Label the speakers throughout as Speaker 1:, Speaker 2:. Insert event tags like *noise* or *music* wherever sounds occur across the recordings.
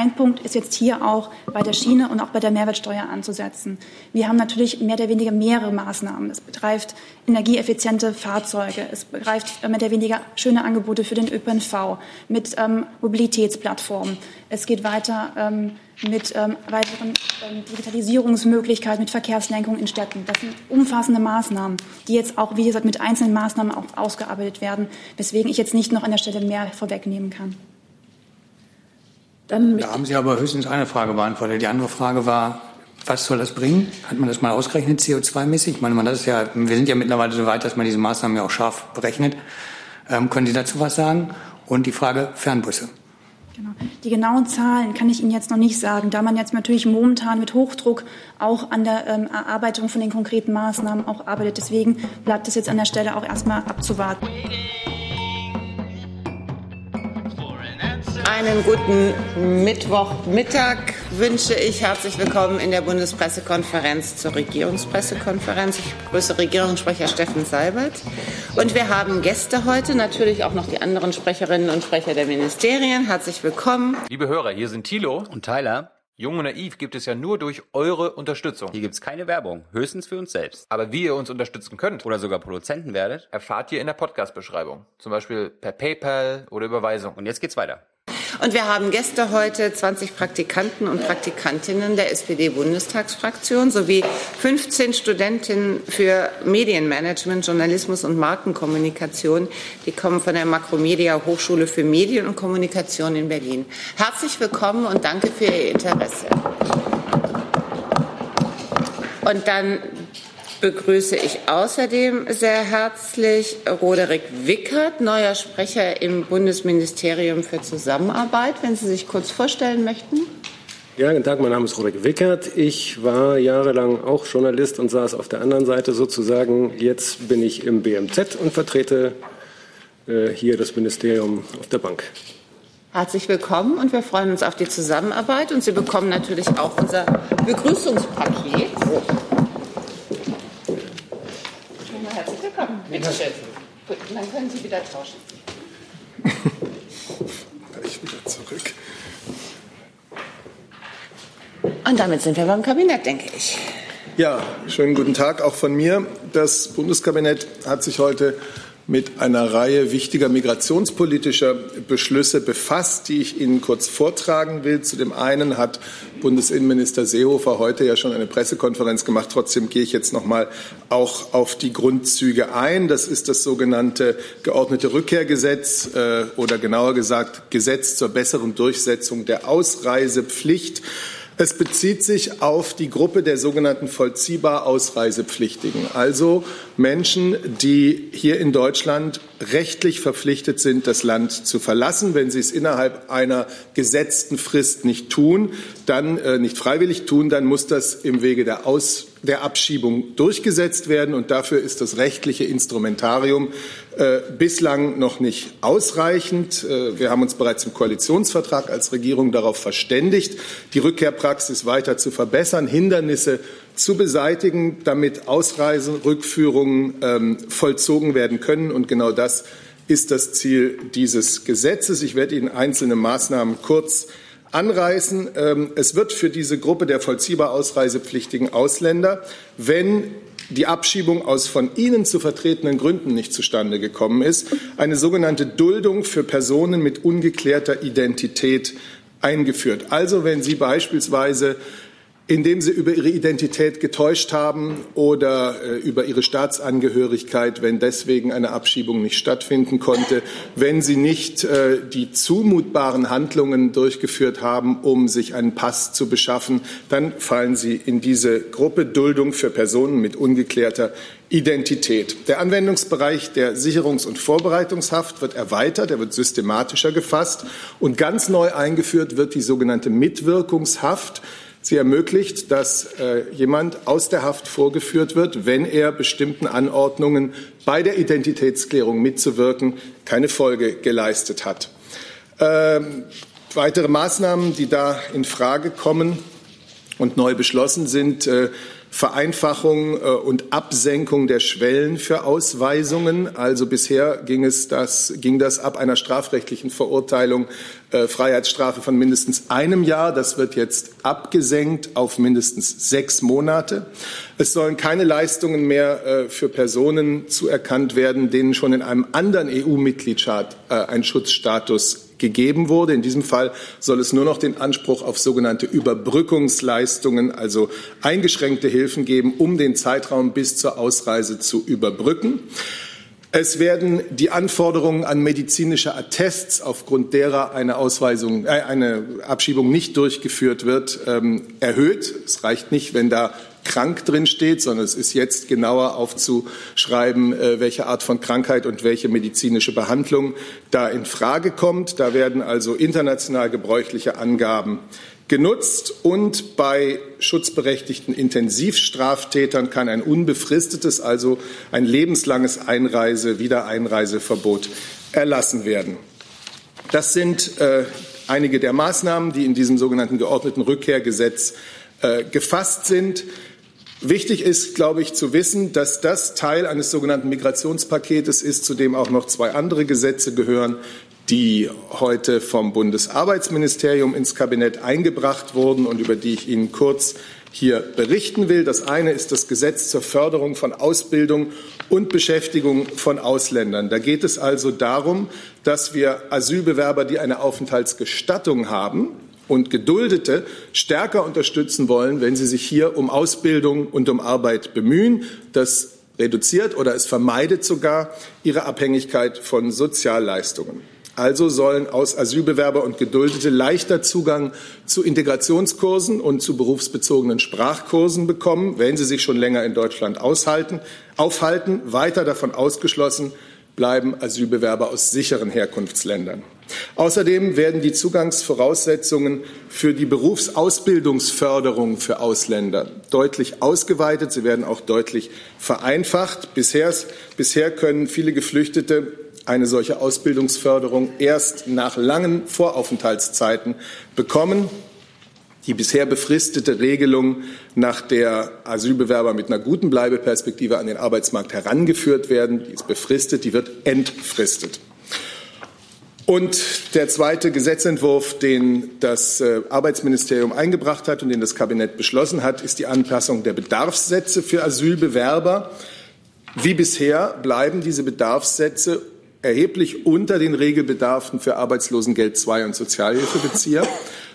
Speaker 1: Ein Punkt ist jetzt hier auch bei der Schiene und auch bei der Mehrwertsteuer anzusetzen. Wir haben natürlich mehr oder weniger mehrere Maßnahmen. Es betrifft energieeffiziente Fahrzeuge, es begreift mehr oder weniger schöne Angebote für den ÖPNV mit ähm, Mobilitätsplattformen. Es geht weiter ähm, mit ähm, weiteren ähm, Digitalisierungsmöglichkeiten, mit Verkehrslenkung in Städten. Das sind umfassende Maßnahmen, die jetzt auch, wie gesagt, mit einzelnen Maßnahmen auch ausgearbeitet werden, weswegen ich jetzt nicht noch an der Stelle mehr vorwegnehmen kann.
Speaker 2: Dann da haben Sie aber höchstens eine Frage beantwortet. Die andere Frage war, was soll das bringen? Hat man das mal ausgerechnet, CO2-mäßig? Ich meine, man, das ist ja, wir sind ja mittlerweile so weit, dass man diese Maßnahmen ja auch scharf berechnet. Ähm, können Sie dazu was sagen? Und die Frage Fernbusse.
Speaker 1: Genau. Die genauen Zahlen kann ich Ihnen jetzt noch nicht sagen, da man jetzt natürlich momentan mit Hochdruck auch an der ähm, Erarbeitung von den konkreten Maßnahmen auch arbeitet. Deswegen bleibt es jetzt an der Stelle auch erstmal abzuwarten.
Speaker 3: Einen guten Mittwochmittag wünsche ich. Herzlich willkommen in der Bundespressekonferenz zur Regierungspressekonferenz. Ich begrüße Regierungssprecher Steffen Seibert. Und wir haben Gäste heute, natürlich auch noch die anderen Sprecherinnen und Sprecher der Ministerien. Herzlich willkommen.
Speaker 4: Liebe Hörer, hier sind Thilo und Tyler. Jung und naiv gibt es ja nur durch eure Unterstützung.
Speaker 5: Hier gibt es keine Werbung, höchstens für uns selbst.
Speaker 4: Aber wie ihr uns unterstützen könnt
Speaker 5: oder sogar Produzenten werdet,
Speaker 4: erfahrt ihr in der Podcast-Beschreibung. Zum Beispiel per PayPal oder Überweisung.
Speaker 5: Und jetzt geht's weiter.
Speaker 3: Und wir haben Gäste heute, 20 Praktikanten und Praktikantinnen der SPD-Bundestagsfraktion sowie 15 Studentinnen für Medienmanagement, Journalismus und Markenkommunikation. Die kommen von der Makromedia Hochschule für Medien und Kommunikation in Berlin. Herzlich willkommen und danke für Ihr Interesse. Und dann begrüße ich außerdem sehr herzlich Roderick Wickert, neuer Sprecher im Bundesministerium für Zusammenarbeit. Wenn Sie sich kurz vorstellen möchten.
Speaker 6: Ja, guten Tag, mein Name ist Roderick Wickert. Ich war jahrelang auch Journalist und saß auf der anderen Seite sozusagen. Jetzt bin ich im BMZ und vertrete äh, hier das Ministerium auf der Bank.
Speaker 3: Herzlich willkommen und wir freuen uns auf die Zusammenarbeit. Und Sie bekommen natürlich auch unser Begrüßungspaket. Bitte schön. Gut, dann können Sie wieder tauschen.
Speaker 7: ich wieder zurück.
Speaker 3: Und damit sind wir beim Kabinett, denke ich.
Speaker 7: Ja, schönen guten Tag auch von mir. Das Bundeskabinett hat sich heute mit einer Reihe wichtiger migrationspolitischer Beschlüsse befasst, die ich Ihnen kurz vortragen will. Zu dem einen hat Bundesinnenminister Seehofer heute ja schon eine Pressekonferenz gemacht. Trotzdem gehe ich jetzt noch mal auch auf die Grundzüge ein. Das ist das sogenannte geordnete Rückkehrgesetz äh, oder genauer gesagt Gesetz zur besseren Durchsetzung der Ausreisepflicht. Es bezieht sich auf die Gruppe der sogenannten vollziehbar Ausreisepflichtigen, also Menschen, die hier in Deutschland rechtlich verpflichtet sind, das Land zu verlassen. Wenn sie es innerhalb einer gesetzten Frist nicht tun, dann äh, nicht freiwillig tun, dann muss das im Wege der Aus der Abschiebung durchgesetzt werden. Und dafür ist das rechtliche Instrumentarium äh, bislang noch nicht ausreichend. Äh, wir haben uns bereits im Koalitionsvertrag als Regierung darauf verständigt, die Rückkehrpraxis weiter zu verbessern, Hindernisse zu beseitigen, damit Ausreisen, Rückführungen ähm, vollzogen werden können. Und genau das ist das Ziel dieses Gesetzes. Ich werde Ihnen einzelne Maßnahmen kurz anreißen. Ähm, es wird für diese Gruppe der vollziehbar ausreisepflichtigen Ausländer, wenn die Abschiebung aus von Ihnen zu vertretenen Gründen nicht zustande gekommen ist, eine sogenannte Duldung für Personen mit ungeklärter Identität eingeführt. Also wenn Sie beispielsweise indem sie über ihre Identität getäuscht haben oder äh, über ihre Staatsangehörigkeit, wenn deswegen eine Abschiebung nicht stattfinden konnte, wenn sie nicht äh, die zumutbaren Handlungen durchgeführt haben, um sich einen Pass zu beschaffen, dann fallen sie in diese Gruppe Duldung für Personen mit ungeklärter Identität. Der Anwendungsbereich der Sicherungs- und Vorbereitungshaft wird erweitert, er wird systematischer gefasst und ganz neu eingeführt wird die sogenannte Mitwirkungshaft. Sie ermöglicht, dass äh, jemand aus der Haft vorgeführt wird, wenn er bestimmten Anordnungen bei der Identitätsklärung mitzuwirken keine Folge geleistet hat. Ähm, weitere Maßnahmen, die da in Frage kommen und neu beschlossen sind, äh, Vereinfachung äh, und Absenkung der Schwellen für Ausweisungen. Also bisher ging, es das, ging das ab einer strafrechtlichen Verurteilung äh, Freiheitsstrafe von mindestens einem Jahr. Das wird jetzt abgesenkt auf mindestens sechs Monate. Es sollen keine Leistungen mehr äh, für Personen zuerkannt werden, denen schon in einem anderen EU-Mitgliedstaat ein Schutzstatus gegeben wurde. In diesem Fall soll es nur noch den Anspruch auf sogenannte Überbrückungsleistungen, also eingeschränkte Hilfen geben, um den Zeitraum bis zur Ausreise zu überbrücken. Es werden die Anforderungen an medizinische Attests, aufgrund derer eine Ausweisung, äh, eine Abschiebung nicht durchgeführt wird, ähm, erhöht. Es reicht nicht, wenn da krank drin steht, sondern es ist jetzt genauer aufzuschreiben, äh, welche Art von Krankheit und welche medizinische Behandlung da in Frage kommt. Da werden also international gebräuchliche Angaben genutzt und bei schutzberechtigten Intensivstraftätern kann ein unbefristetes, also ein lebenslanges Einreise, Wiedereinreiseverbot erlassen werden. Das sind äh, einige der Maßnahmen, die in diesem sogenannten geordneten Rückkehrgesetz äh, gefasst sind. Wichtig ist, glaube ich, zu wissen, dass das Teil eines sogenannten Migrationspaketes ist, zu dem auch noch zwei andere Gesetze gehören, die heute vom Bundesarbeitsministerium ins Kabinett eingebracht wurden und über die ich Ihnen kurz hier berichten will. Das eine ist das Gesetz zur Förderung von Ausbildung und Beschäftigung von Ausländern. Da geht es also darum, dass wir Asylbewerber, die eine Aufenthaltsgestattung haben, und Geduldete stärker unterstützen wollen, wenn sie sich hier um Ausbildung und um Arbeit bemühen. Das reduziert oder es vermeidet sogar ihre Abhängigkeit von Sozialleistungen. Also sollen aus Asylbewerber und Geduldete leichter Zugang zu Integrationskursen und zu berufsbezogenen Sprachkursen bekommen, wenn sie sich schon länger in Deutschland aushalten, aufhalten. Weiter davon ausgeschlossen bleiben Asylbewerber aus sicheren Herkunftsländern. Außerdem werden die Zugangsvoraussetzungen für die Berufsausbildungsförderung für Ausländer deutlich ausgeweitet. Sie werden auch deutlich vereinfacht. Bisher, bisher können viele Geflüchtete eine solche Ausbildungsförderung erst nach langen Voraufenthaltszeiten bekommen. Die bisher befristete Regelung, nach der Asylbewerber mit einer guten Bleibeperspektive an den Arbeitsmarkt herangeführt werden, die ist befristet, die wird entfristet. Und der zweite Gesetzentwurf, den das äh, Arbeitsministerium eingebracht hat und den das Kabinett beschlossen hat, ist die Anpassung der Bedarfssätze für Asylbewerber. Wie bisher bleiben diese Bedarfssätze erheblich unter den Regelbedarfen für Arbeitslosengeld II und Sozialhilfebezieher.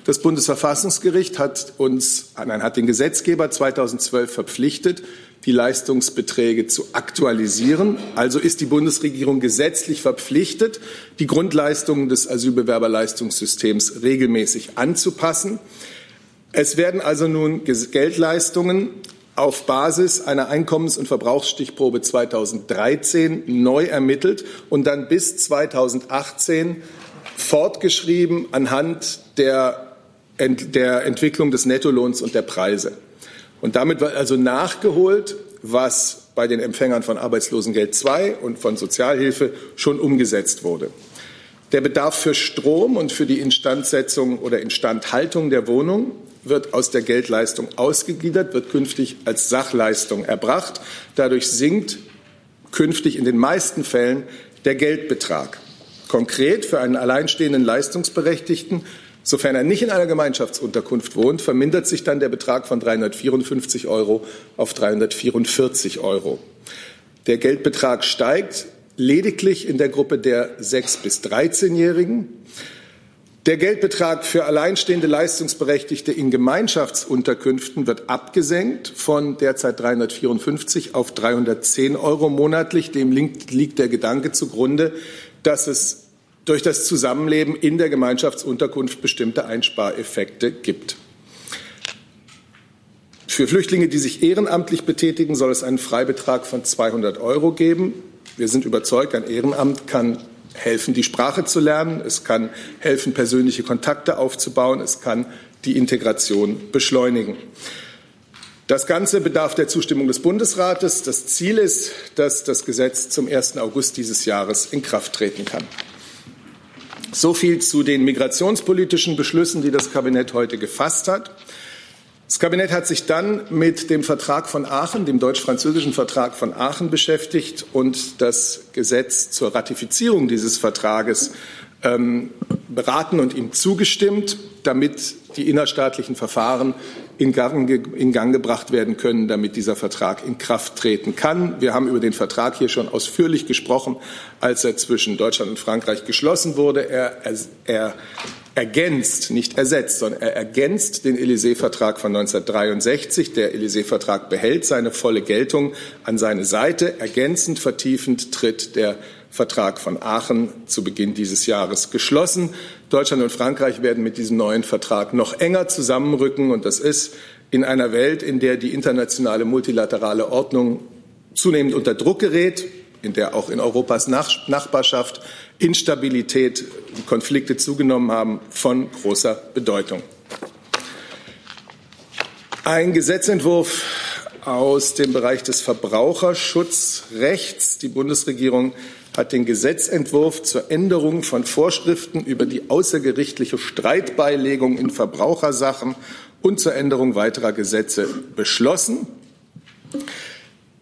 Speaker 7: Das Bundesverfassungsgericht hat uns, nein, hat den Gesetzgeber 2012 verpflichtet, die Leistungsbeträge zu aktualisieren. Also ist die Bundesregierung gesetzlich verpflichtet, die Grundleistungen des Asylbewerberleistungssystems regelmäßig anzupassen. Es werden also nun Geldleistungen auf Basis einer Einkommens- und Verbrauchsstichprobe 2013 neu ermittelt und dann bis 2018 fortgeschrieben anhand der, der Entwicklung des Nettolohns und der Preise. Und damit wird also nachgeholt, was bei den Empfängern von Arbeitslosengeld II und von Sozialhilfe schon umgesetzt wurde. Der Bedarf für Strom und für die Instandsetzung oder Instandhaltung der Wohnung wird aus der Geldleistung ausgegliedert, wird künftig als Sachleistung erbracht. Dadurch sinkt künftig in den meisten Fällen der Geldbetrag. Konkret für einen alleinstehenden Leistungsberechtigten, sofern er nicht in einer Gemeinschaftsunterkunft wohnt, vermindert sich dann der Betrag von 354 Euro auf 344 Euro. Der Geldbetrag steigt lediglich in der Gruppe der 6 bis 13-Jährigen. Der Geldbetrag für alleinstehende Leistungsberechtigte in Gemeinschaftsunterkünften wird abgesenkt von derzeit 354 auf 310 Euro monatlich. Dem liegt der Gedanke zugrunde, dass es durch das Zusammenleben in der Gemeinschaftsunterkunft bestimmte Einspareffekte gibt. Für Flüchtlinge, die sich ehrenamtlich betätigen, soll es einen Freibetrag von 200 Euro geben. Wir sind überzeugt, ein Ehrenamt kann helfen, die Sprache zu lernen. Es kann helfen, persönliche Kontakte aufzubauen. Es kann die Integration beschleunigen. Das Ganze bedarf der Zustimmung des Bundesrates. Das Ziel ist, dass das Gesetz zum 1. August dieses Jahres in Kraft treten kann. So viel zu den migrationspolitischen Beschlüssen, die das Kabinett heute gefasst hat. Das Kabinett hat sich dann mit dem Vertrag von Aachen, dem deutsch-französischen Vertrag von Aachen beschäftigt und das Gesetz zur Ratifizierung dieses Vertrages ähm, beraten und ihm zugestimmt, damit die innerstaatlichen Verfahren in Gang, in Gang, gebracht werden können, damit dieser Vertrag in Kraft treten kann. Wir haben über den Vertrag hier schon ausführlich gesprochen, als er zwischen Deutschland und Frankreich geschlossen wurde. Er, er ergänzt, nicht ersetzt, sondern er ergänzt den Élysée-Vertrag von 1963. Der Élysée-Vertrag behält seine volle Geltung an seine Seite. Ergänzend, vertiefend tritt der Vertrag von Aachen zu Beginn dieses Jahres geschlossen. Deutschland und Frankreich werden mit diesem neuen Vertrag noch enger zusammenrücken. Und das ist in einer Welt, in der die internationale multilaterale Ordnung zunehmend unter Druck gerät, in der auch in Europas Nachbarschaft Instabilität und Konflikte zugenommen haben, von großer Bedeutung. Ein Gesetzentwurf aus dem Bereich des Verbraucherschutzrechts. Die Bundesregierung hat den Gesetzentwurf zur Änderung von Vorschriften über die außergerichtliche Streitbeilegung in Verbrauchersachen und zur Änderung weiterer Gesetze beschlossen.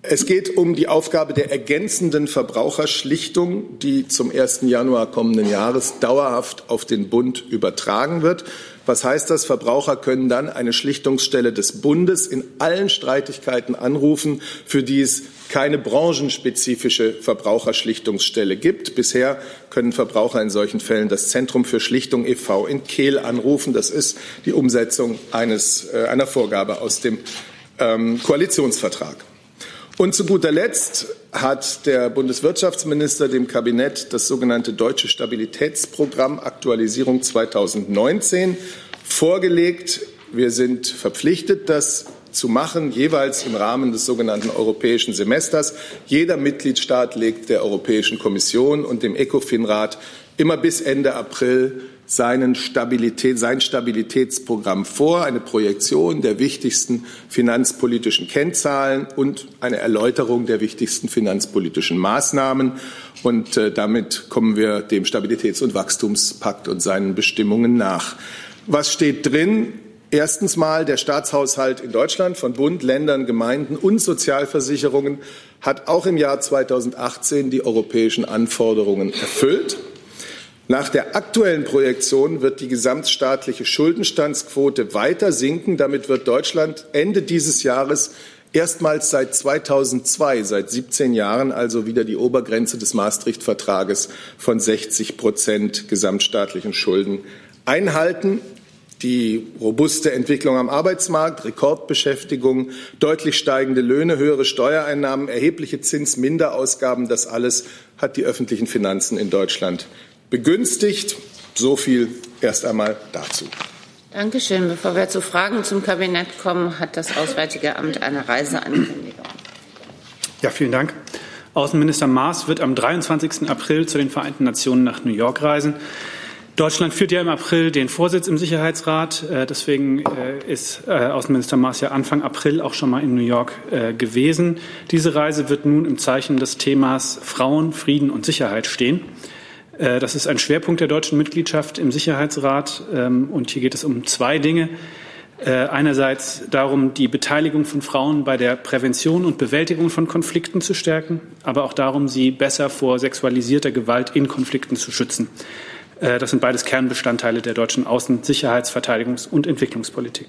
Speaker 7: Es geht um die Aufgabe der ergänzenden Verbraucherschlichtung, die zum 1. Januar kommenden Jahres dauerhaft auf den Bund übertragen wird. Was heißt das? Verbraucher können dann eine Schlichtungsstelle des Bundes in allen Streitigkeiten anrufen, für die es keine branchenspezifische Verbraucherschlichtungsstelle gibt. Bisher können Verbraucher in solchen Fällen das Zentrum für Schlichtung e.V. in Kehl anrufen. Das ist die Umsetzung eines, äh, einer Vorgabe aus dem ähm, Koalitionsvertrag. Und zu guter Letzt hat der Bundeswirtschaftsminister dem Kabinett das sogenannte Deutsche Stabilitätsprogramm Aktualisierung 2019 vorgelegt. Wir sind verpflichtet, das zu machen, jeweils im Rahmen des sogenannten europäischen Semesters. Jeder Mitgliedstaat legt der Europäischen Kommission und dem ECOFIN-Rat immer bis Ende April seinen Stabilität, sein Stabilitätsprogramm vor, eine Projektion der wichtigsten finanzpolitischen Kennzahlen und eine Erläuterung der wichtigsten finanzpolitischen Maßnahmen. Und äh, damit kommen wir dem Stabilitäts- und Wachstumspakt und seinen Bestimmungen nach. Was steht drin? Erstens mal, der Staatshaushalt in Deutschland von Bund, Ländern, Gemeinden und Sozialversicherungen hat auch im Jahr 2018 die europäischen Anforderungen erfüllt. Nach der aktuellen Projektion wird die gesamtstaatliche Schuldenstandsquote weiter sinken. Damit wird Deutschland Ende dieses Jahres erstmals seit 2002, seit 17 Jahren also wieder die Obergrenze des Maastricht-Vertrages von 60 Prozent gesamtstaatlichen Schulden einhalten. Die robuste Entwicklung am Arbeitsmarkt, Rekordbeschäftigung, deutlich steigende Löhne, höhere Steuereinnahmen, erhebliche Zinsminderausgaben, das alles hat die öffentlichen Finanzen in Deutschland begünstigt. So viel erst einmal dazu.
Speaker 3: Dankeschön. Bevor wir zu Fragen zum Kabinett kommen, hat das Auswärtige Amt eine Reiseankündigung.
Speaker 8: Ja, vielen Dank. Außenminister Maas wird am 23. April zu den Vereinten Nationen nach New York reisen. Deutschland führt ja im April den Vorsitz im Sicherheitsrat. Äh, deswegen äh, ist äh, Außenminister Maas ja Anfang April auch schon mal in New York gewesen. Diese Reise wird nun im Zeichen des Themas Frauen, Frieden und Sicherheit stehen. Äh, das ist ein Schwerpunkt der deutschen Mitgliedschaft im Sicherheitsrat. Ähm, und hier geht es um zwei Dinge. Äh, einerseits darum, die Beteiligung von Frauen bei der Prävention und Bewältigung von Konflikten zu stärken, aber auch darum, sie besser vor sexualisierter Gewalt in Konflikten zu schützen. Äh, das sind beides Kernbestandteile der deutschen Außen-, Sicherheits-, Verteidigungs- und Entwicklungspolitik.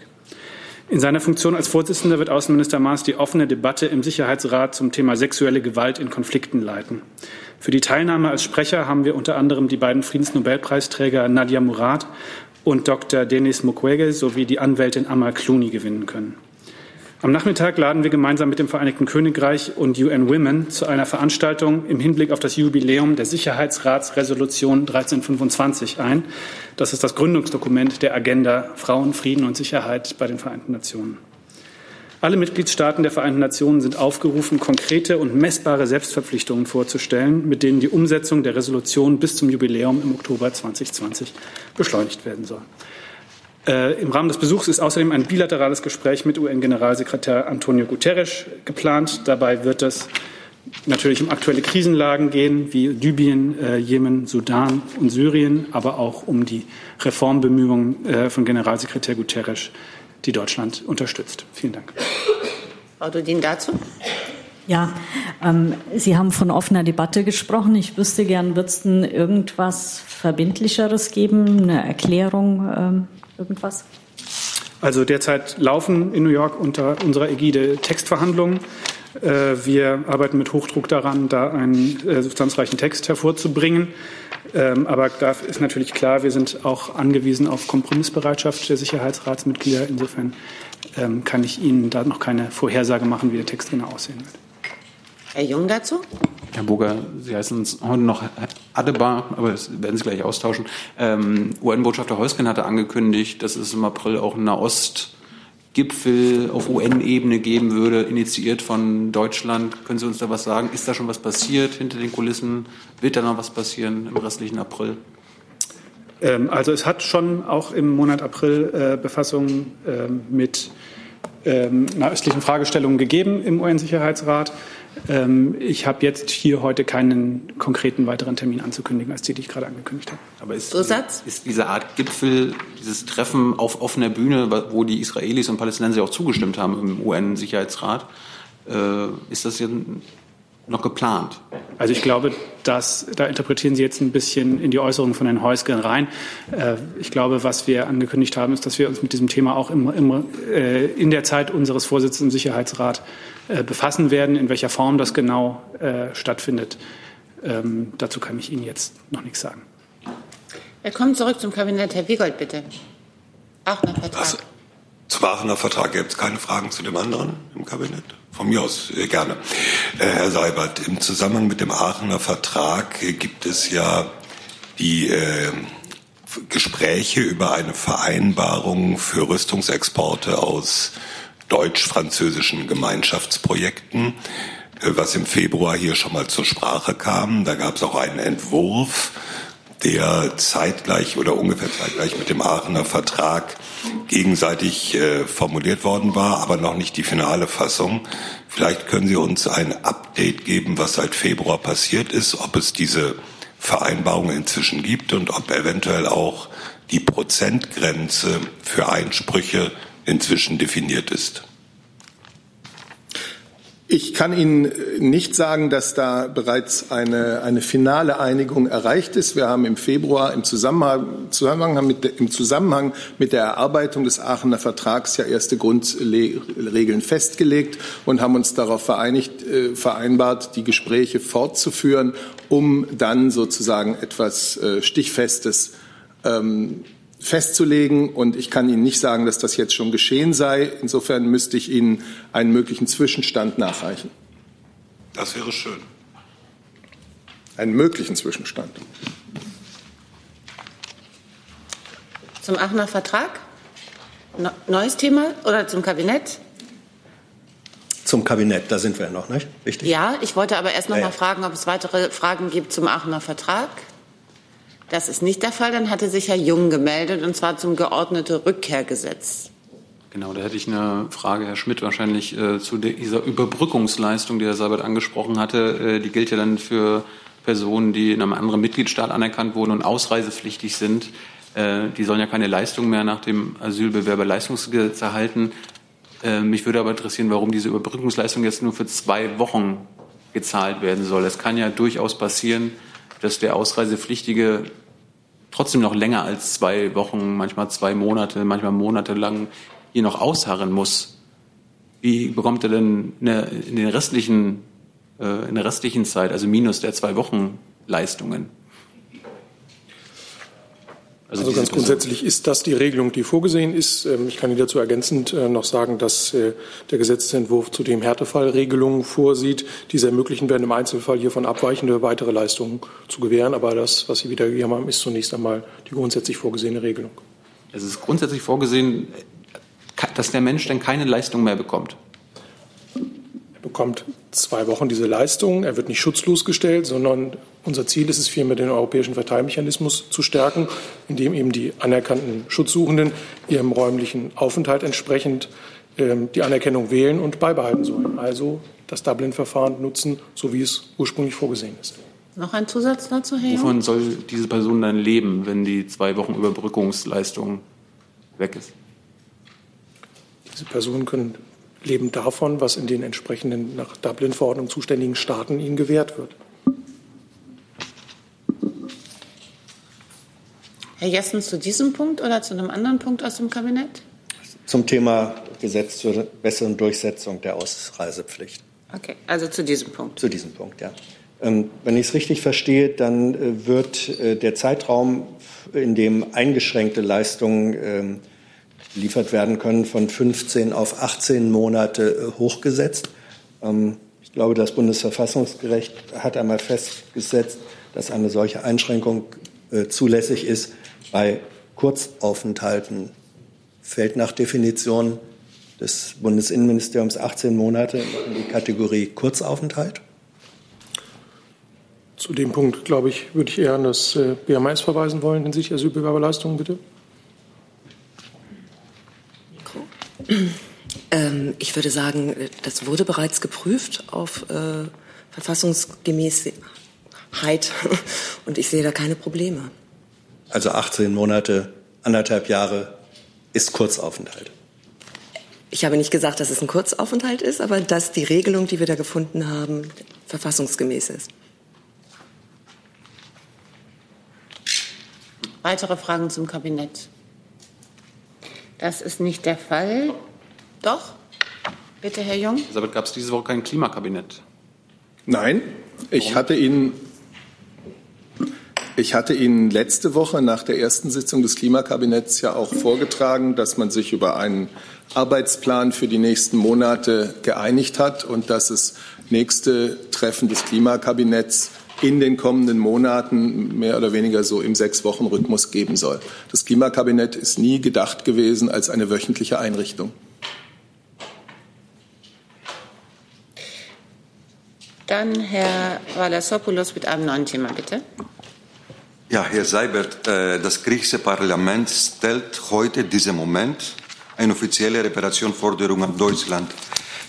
Speaker 8: In seiner Funktion als Vorsitzender wird Außenminister Maas die offene Debatte im Sicherheitsrat zum Thema sexuelle Gewalt in Konflikten leiten. Für die Teilnahme als Sprecher haben wir unter anderem die beiden Friedensnobelpreisträger Nadia Murad und Dr. Denis Mukwege sowie die Anwältin Amal Clooney gewinnen können. Am Nachmittag laden wir gemeinsam mit dem Vereinigten Königreich und UN Women zu einer Veranstaltung im Hinblick auf das Jubiläum der Sicherheitsratsresolution 1325 ein. Das ist das Gründungsdokument der Agenda Frauen, Frieden und Sicherheit bei den Vereinten Nationen. Alle Mitgliedstaaten der Vereinten Nationen sind aufgerufen, konkrete und messbare Selbstverpflichtungen vorzustellen, mit denen die Umsetzung der Resolution bis zum Jubiläum im Oktober 2020 beschleunigt werden soll. Äh, Im Rahmen des Besuchs ist außerdem ein bilaterales Gespräch mit UN-Generalsekretär Antonio Guterres geplant. Dabei wird es natürlich um aktuelle Krisenlagen gehen, wie Libyen, äh, Jemen, Sudan und Syrien, aber auch um die Reformbemühungen äh, von Generalsekretär Guterres die Deutschland unterstützt. Vielen Dank.
Speaker 3: Frau Dudin dazu?
Speaker 9: Ja, ähm, Sie haben von offener Debatte gesprochen. Ich wüsste gern, wird es denn irgendwas Verbindlicheres geben, eine Erklärung, ähm, irgendwas?
Speaker 8: Also derzeit laufen in New York unter unserer Ägide Textverhandlungen. Äh, wir arbeiten mit Hochdruck daran, da einen äh, substanzreichen Text hervorzubringen. Ähm, aber da ist natürlich klar, wir sind auch angewiesen auf Kompromissbereitschaft der Sicherheitsratsmitglieder. Insofern ähm, kann ich Ihnen da noch keine Vorhersage machen, wie der Text genau aussehen wird.
Speaker 3: Herr Jung dazu?
Speaker 10: Herr Burger, Sie heißen heute noch Adebar, aber das werden Sie gleich austauschen. Ähm, UN-Botschafter Heusken hatte angekündigt, dass es im April auch einen Nahostgipfel auf UN-Ebene geben würde, initiiert von Deutschland. Können Sie uns da was sagen? Ist da schon was passiert hinter den Kulissen? Wird da noch was passieren im restlichen April?
Speaker 8: Ähm, also es hat schon auch im Monat April äh, Befassung äh, mit ähm, nahöstlichen Fragestellungen gegeben im UN-Sicherheitsrat. Ähm, ich habe jetzt hier heute keinen konkreten weiteren Termin anzukündigen, als die, die ich gerade angekündigt habe.
Speaker 10: Aber ist, ist diese Art Gipfel, dieses Treffen auf offener Bühne, wo die Israelis und Palästinenser auch zugestimmt haben im UN-Sicherheitsrat, äh, ist das jetzt noch geplant?
Speaker 8: Also ich glaube, dass, da interpretieren Sie jetzt ein bisschen in die Äußerungen von Herrn Heusgen rein. Äh, ich glaube, was wir angekündigt haben, ist, dass wir uns mit diesem Thema auch im, im, äh, in der Zeit unseres Vorsitzes im Sicherheitsrat äh, befassen werden. In welcher Form das genau stattfindet, ähm, dazu kann ich Ihnen jetzt noch nichts sagen.
Speaker 3: Wir kommen zurück zum Kabinett. Herr Wiegold, bitte. Aachener Vertrag.
Speaker 11: Zum Aachener Vertrag gibt es keine Fragen zu dem anderen im Kabinett? Von mir aus äh, gerne. Äh, Herr Seibert, im Zusammenhang mit dem Aachener Vertrag äh, gibt es ja die äh, Gespräche über eine Vereinbarung für Rüstungsexporte aus deutsch-französischen Gemeinschaftsprojekten, äh, was im Februar hier schon mal zur Sprache kam. Da gab es auch einen Entwurf, der zeitgleich oder ungefähr zeitgleich mit dem Aachener Vertrag gegenseitig äh, formuliert worden war, aber noch nicht die finale Fassung. Vielleicht können Sie uns ein Update geben, was seit Februar passiert ist, ob es diese Vereinbarung inzwischen gibt und ob eventuell auch die Prozentgrenze für Einsprüche inzwischen definiert ist.
Speaker 7: Ich kann Ihnen nicht sagen, dass da bereits eine, eine finale Einigung erreicht ist. Wir haben im Februar im Zusammenhang, Zusammenhang mit, im Zusammenhang mit der Erarbeitung des Aachener Vertrags ja erste Grundregeln festgelegt und haben uns darauf vereinigt, äh, vereinbart, die Gespräche fortzuführen, um dann sozusagen etwas äh, Stichfestes ähm, festzulegen. Und ich kann Ihnen nicht sagen, dass das jetzt schon geschehen sei. Insofern müsste ich Ihnen einen möglichen Zwischenstand nachreichen.
Speaker 11: Das wäre schön.
Speaker 7: Einen möglichen Zwischenstand.
Speaker 3: Zum Aachener Vertrag? Neues Thema oder zum Kabinett?
Speaker 12: Zum Kabinett, da sind wir noch, nicht?
Speaker 3: Richtig? Ja, ich wollte aber erst noch ja, mal fragen, ob es weitere Fragen gibt zum Aachener Vertrag. Das ist nicht der Fall. Dann hatte sich Herr Jung gemeldet, und zwar zum geordnete Rückkehrgesetz.
Speaker 10: Genau, da hätte ich eine Frage, Herr Schmidt, wahrscheinlich äh, zu dieser Überbrückungsleistung, die Herr Seibert angesprochen hatte. Äh, die gilt ja dann für Personen, die in einem anderen Mitgliedstaat anerkannt wurden und ausreisepflichtig sind. Äh, die sollen ja keine Leistung mehr nach dem Asylbewerberleistungsgesetz erhalten. Äh, mich würde aber interessieren, warum diese Überbrückungsleistung jetzt nur für zwei Wochen gezahlt werden soll. Es kann ja durchaus passieren, dass der Ausreisepflichtige trotzdem noch länger als zwei Wochen, manchmal zwei Monate, manchmal monatelang hier noch ausharren muss. Wie bekommt er denn in, den restlichen, äh, in der restlichen Zeit, also minus der zwei Wochen Leistungen?
Speaker 13: Also, also ganz grundsätzlich ist das die Regelung, die vorgesehen ist. Ähm, ich kann Ihnen dazu ergänzend äh, noch sagen, dass äh, der Gesetzentwurf zudem Härtefallregelungen vorsieht, die es ermöglichen werden, im Einzelfall hiervon abweichende weitere Leistungen zu gewähren. Aber das, was Sie wiedergegeben haben, ist zunächst einmal die grundsätzlich vorgesehene Regelung.
Speaker 10: Es ist grundsätzlich vorgesehen, dass der Mensch dann keine Leistung mehr bekommt
Speaker 13: bekommt zwei Wochen diese Leistung. Er wird nicht schutzlos gestellt, sondern unser Ziel ist es vielmehr, den europäischen Verteilmechanismus zu stärken, indem eben die anerkannten Schutzsuchenden ihrem räumlichen Aufenthalt entsprechend ähm, die Anerkennung wählen und beibehalten sollen. Also das Dublin-Verfahren nutzen, so wie es ursprünglich vorgesehen ist.
Speaker 3: Noch ein Zusatz dazu, Herr
Speaker 10: Wovon soll diese Person dann leben, wenn die zwei Wochen Überbrückungsleistung weg ist?
Speaker 13: Diese Personen können leben davon, was in den entsprechenden nach Dublin-Verordnung zuständigen Staaten ihnen gewährt wird.
Speaker 3: Herr Jessen zu diesem Punkt oder zu einem anderen Punkt aus dem Kabinett?
Speaker 12: Zum Thema Gesetz zur besseren Durchsetzung der Ausreisepflicht.
Speaker 3: Okay, also zu diesem Punkt.
Speaker 12: Zu diesem Punkt, ja. Ähm, wenn ich es richtig verstehe, dann äh, wird äh, der Zeitraum, in dem eingeschränkte Leistungen ähm, geliefert werden können, von 15 auf 18 Monate äh, hochgesetzt. Ähm, ich glaube, das Bundesverfassungsgericht hat einmal festgesetzt, dass eine solche Einschränkung zulässig ist bei Kurzaufenthalten. Fällt nach Definition des Bundesinnenministeriums 18 Monate in die Kategorie Kurzaufenthalt?
Speaker 13: Zu dem Punkt, glaube ich, würde ich eher an das äh, BMS verweisen wollen hinsichtlich Asylbewerberleistungen, bitte.
Speaker 14: Ähm, ich würde sagen, das wurde bereits geprüft auf äh, Verfassungsgemäßheit *laughs* und ich sehe da keine Probleme.
Speaker 12: Also 18 Monate, anderthalb Jahre ist Kurzaufenthalt.
Speaker 14: Ich habe nicht gesagt, dass es ein Kurzaufenthalt ist, aber dass die Regelung, die wir da gefunden haben, verfassungsgemäß ist.
Speaker 3: Weitere Fragen zum Kabinett? Das ist nicht der Fall. Doch? Bitte, Herr Jung.
Speaker 10: Elisabeth, gab es diese Woche kein Klimakabinett?
Speaker 7: Nein, ich hatte Ihnen ich hatte Ihnen letzte Woche nach der ersten Sitzung des Klimakabinetts ja auch vorgetragen, dass man sich über einen Arbeitsplan für die nächsten Monate geeinigt hat und dass es nächste Treffen des Klimakabinetts in den kommenden Monaten mehr oder weniger so im Sechs-Wochen-Rhythmus geben soll. Das Klimakabinett ist nie gedacht gewesen als eine wöchentliche Einrichtung.
Speaker 3: Dann Herr Valassopoulos mit einem neuen Thema, bitte.
Speaker 15: Ja, Herr Seibert, äh, das griechische Parlament stellt heute diesen Moment eine offizielle Reparationsforderung an Deutschland.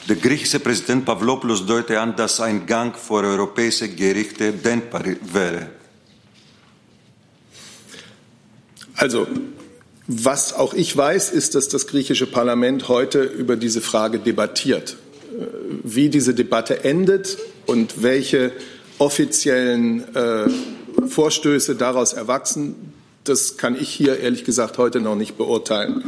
Speaker 15: Der griechische Präsident Pavlopoulos deutete an, dass ein Gang vor europäische Gerichte denkbar wäre.
Speaker 7: Also, was auch ich weiß, ist, dass das griechische Parlament heute über diese Frage debattiert. Wie diese Debatte endet und welche offiziellen äh, Vorstöße daraus erwachsen, das kann ich hier ehrlich gesagt heute noch nicht beurteilen.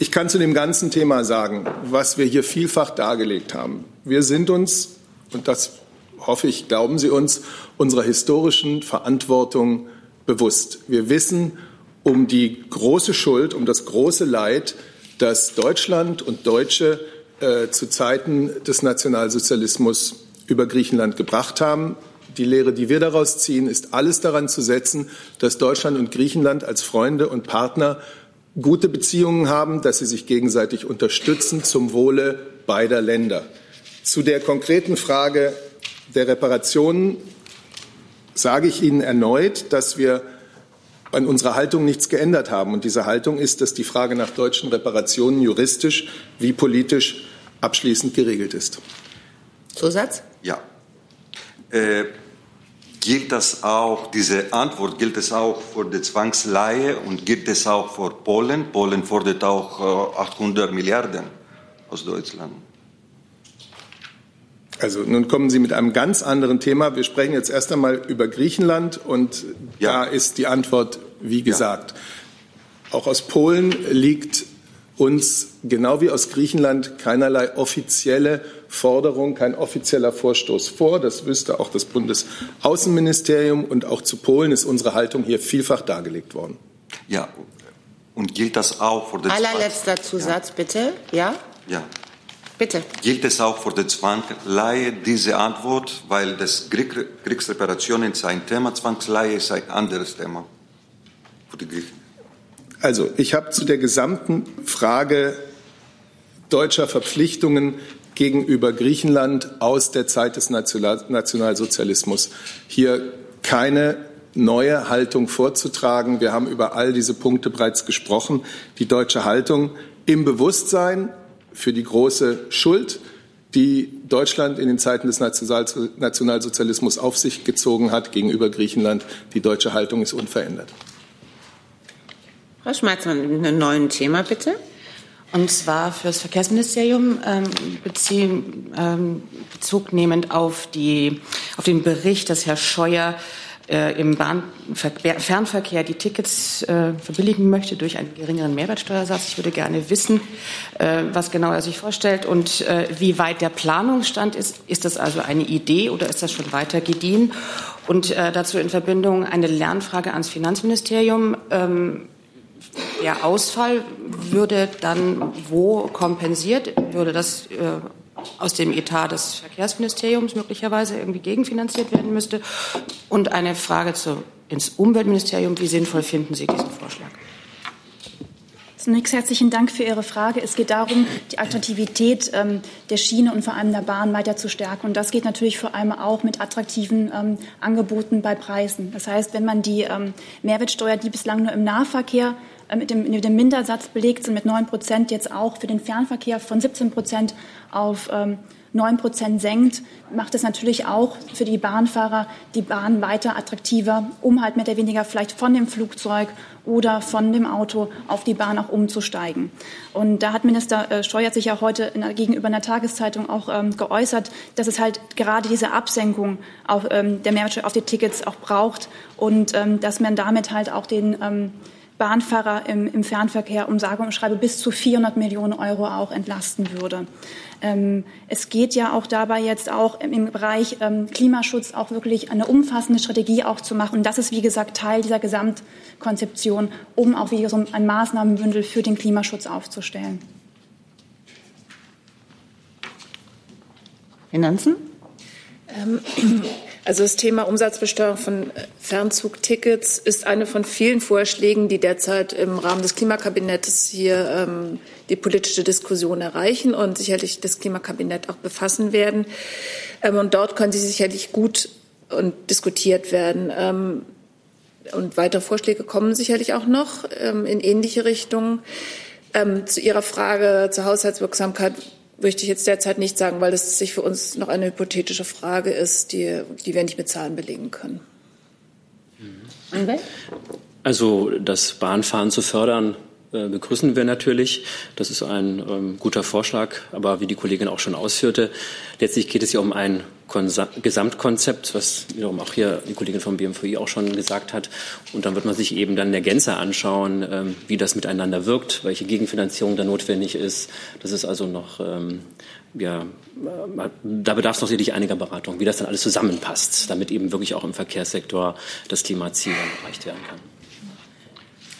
Speaker 7: Ich kann zu dem ganzen Thema sagen, was wir hier vielfach dargelegt haben. Wir sind uns, und das hoffe ich, glauben Sie uns, unserer historischen Verantwortung bewusst. Wir wissen um die große Schuld, um das große Leid, das Deutschland und Deutsche äh, zu Zeiten des Nationalsozialismus über Griechenland gebracht haben. Die Lehre, die wir daraus ziehen, ist alles daran zu setzen, dass Deutschland und Griechenland als Freunde und Partner gute Beziehungen haben, dass sie sich gegenseitig unterstützen zum Wohle beider Länder. Zu der konkreten Frage der Reparationen sage ich Ihnen erneut, dass wir an unserer Haltung nichts geändert haben. Und diese Haltung ist, dass die Frage nach deutschen Reparationen juristisch wie politisch abschließend geregelt ist.
Speaker 3: Zusatz?
Speaker 15: Ja. Äh, Gilt das auch, diese Antwort gilt es auch für die Zwangsleihe und gilt es auch für Polen? Polen fordert auch 800 äh, Milliarden aus Deutschland.
Speaker 7: Also nun kommen Sie mit einem ganz anderen Thema. Wir sprechen jetzt erst einmal über Griechenland und ja. da ist die Antwort wie gesagt. Ja. Auch aus Polen liegt uns genau wie aus Griechenland keinerlei offizielle Forderung, kein offizieller Vorstoß vor. Das wüsste auch das Bundesaußenministerium und auch zu Polen ist unsere Haltung hier vielfach dargelegt worden.
Speaker 15: Ja, und gilt das auch für
Speaker 3: den Allerletzter Zusatz, ja. bitte. Ja?
Speaker 15: Ja.
Speaker 3: Bitte.
Speaker 15: Gilt es auch für die Zwangsleihe, diese Antwort, weil das Kriegsreparation ist ein Thema, Zwangsleihe ist ein anderes Thema für die Griechen.
Speaker 7: Also, ich habe zu der gesamten Frage deutscher Verpflichtungen gegenüber Griechenland aus der Zeit des Nationalsozialismus hier keine neue Haltung vorzutragen. Wir haben über all diese Punkte bereits gesprochen. Die deutsche Haltung im Bewusstsein für die große Schuld, die Deutschland in den Zeiten des Nationalsozialismus auf sich gezogen hat gegenüber Griechenland. Die deutsche Haltung ist unverändert.
Speaker 3: Frau Schmerzmann, mit einem neuen Thema bitte.
Speaker 16: Und zwar für das Verkehrsministerium ähm, beziehen, ähm, Bezug nehmend auf, die, auf den Bericht, dass Herr Scheuer äh, im Bahnfernverkehr die Tickets äh, verbilligen möchte durch einen geringeren Mehrwertsteuersatz. Ich würde gerne wissen, äh, was genau er sich vorstellt und äh, wie weit der Planungsstand ist. Ist das also eine Idee oder ist das schon weiter gediehen? Und äh, dazu in Verbindung eine Lernfrage ans Finanzministerium. Ähm, der Ausfall würde dann wo kompensiert? Würde das äh, aus dem Etat des Verkehrsministeriums möglicherweise irgendwie gegenfinanziert werden müsste? Und eine Frage zu, ins Umweltministerium. Wie sinnvoll finden Sie diesen Vorschlag?
Speaker 1: Zunächst herzlichen Dank für Ihre Frage. Es geht darum, die Attraktivität ähm, der Schiene und vor allem der Bahn weiter zu stärken. Und das geht natürlich vor allem auch mit attraktiven ähm, Angeboten bei Preisen. Das heißt, wenn man die ähm, Mehrwertsteuer, die bislang nur im Nahverkehr mit dem, mit dem Mindersatz belegt sind, mit 9 Prozent jetzt auch für den Fernverkehr von 17 Prozent auf ähm, 9 Prozent senkt, macht es natürlich auch für die Bahnfahrer die Bahn weiter attraktiver, um halt mehr oder weniger vielleicht von dem Flugzeug oder von dem Auto auf die Bahn auch umzusteigen. Und da hat Minister äh, Steuert sich ja heute in, gegenüber einer Tageszeitung auch ähm, geäußert, dass es halt gerade diese Absenkung auf, ähm, der Mehrwertsteuer auf die Tickets auch braucht und ähm, dass man damit halt auch den ähm, Bahnfahrer im, im Fernverkehr um sage und schreibe bis zu 400 Millionen Euro auch entlasten würde. Ähm, es geht ja auch dabei jetzt auch im, im Bereich ähm, Klimaschutz auch wirklich eine umfassende Strategie auch zu machen. Und das ist, wie gesagt, Teil dieser Gesamtkonzeption, um auch wieder so ein Maßnahmenbündel für den Klimaschutz aufzustellen.
Speaker 16: Finanzen?
Speaker 17: Ähm, also das Thema Umsatzbesteuerung von Fernzugtickets ist eine von vielen Vorschlägen, die derzeit im Rahmen des Klimakabinetts hier ähm, die politische Diskussion erreichen und sicherlich das Klimakabinett auch befassen werden. Ähm, und dort können sie sicherlich gut und diskutiert werden. Ähm, und weitere Vorschläge kommen sicherlich auch noch ähm, in ähnliche Richtungen. Ähm, zu Ihrer Frage zur Haushaltswirksamkeit möchte ich jetzt derzeit nicht sagen, weil das sich für uns noch eine hypothetische Frage ist, die, die wir nicht mit Zahlen belegen können.
Speaker 18: Also das Bahnfahren zu fördern, begrüßen wir natürlich. Das ist ein ähm, guter Vorschlag. Aber wie die Kollegin auch schon ausführte, letztlich geht es ja um ein Konsa Gesamtkonzept, was wiederum auch hier die Kollegin vom BMVI auch schon gesagt hat. Und dann wird man sich eben dann der Gänze anschauen, ähm, wie das miteinander wirkt, welche Gegenfinanzierung da notwendig ist. Das ist also noch, ähm, ja, äh, da bedarf es noch sicherlich einiger Beratung, wie das dann alles zusammenpasst, damit eben wirklich auch im Verkehrssektor das Klimaziel erreicht werden kann.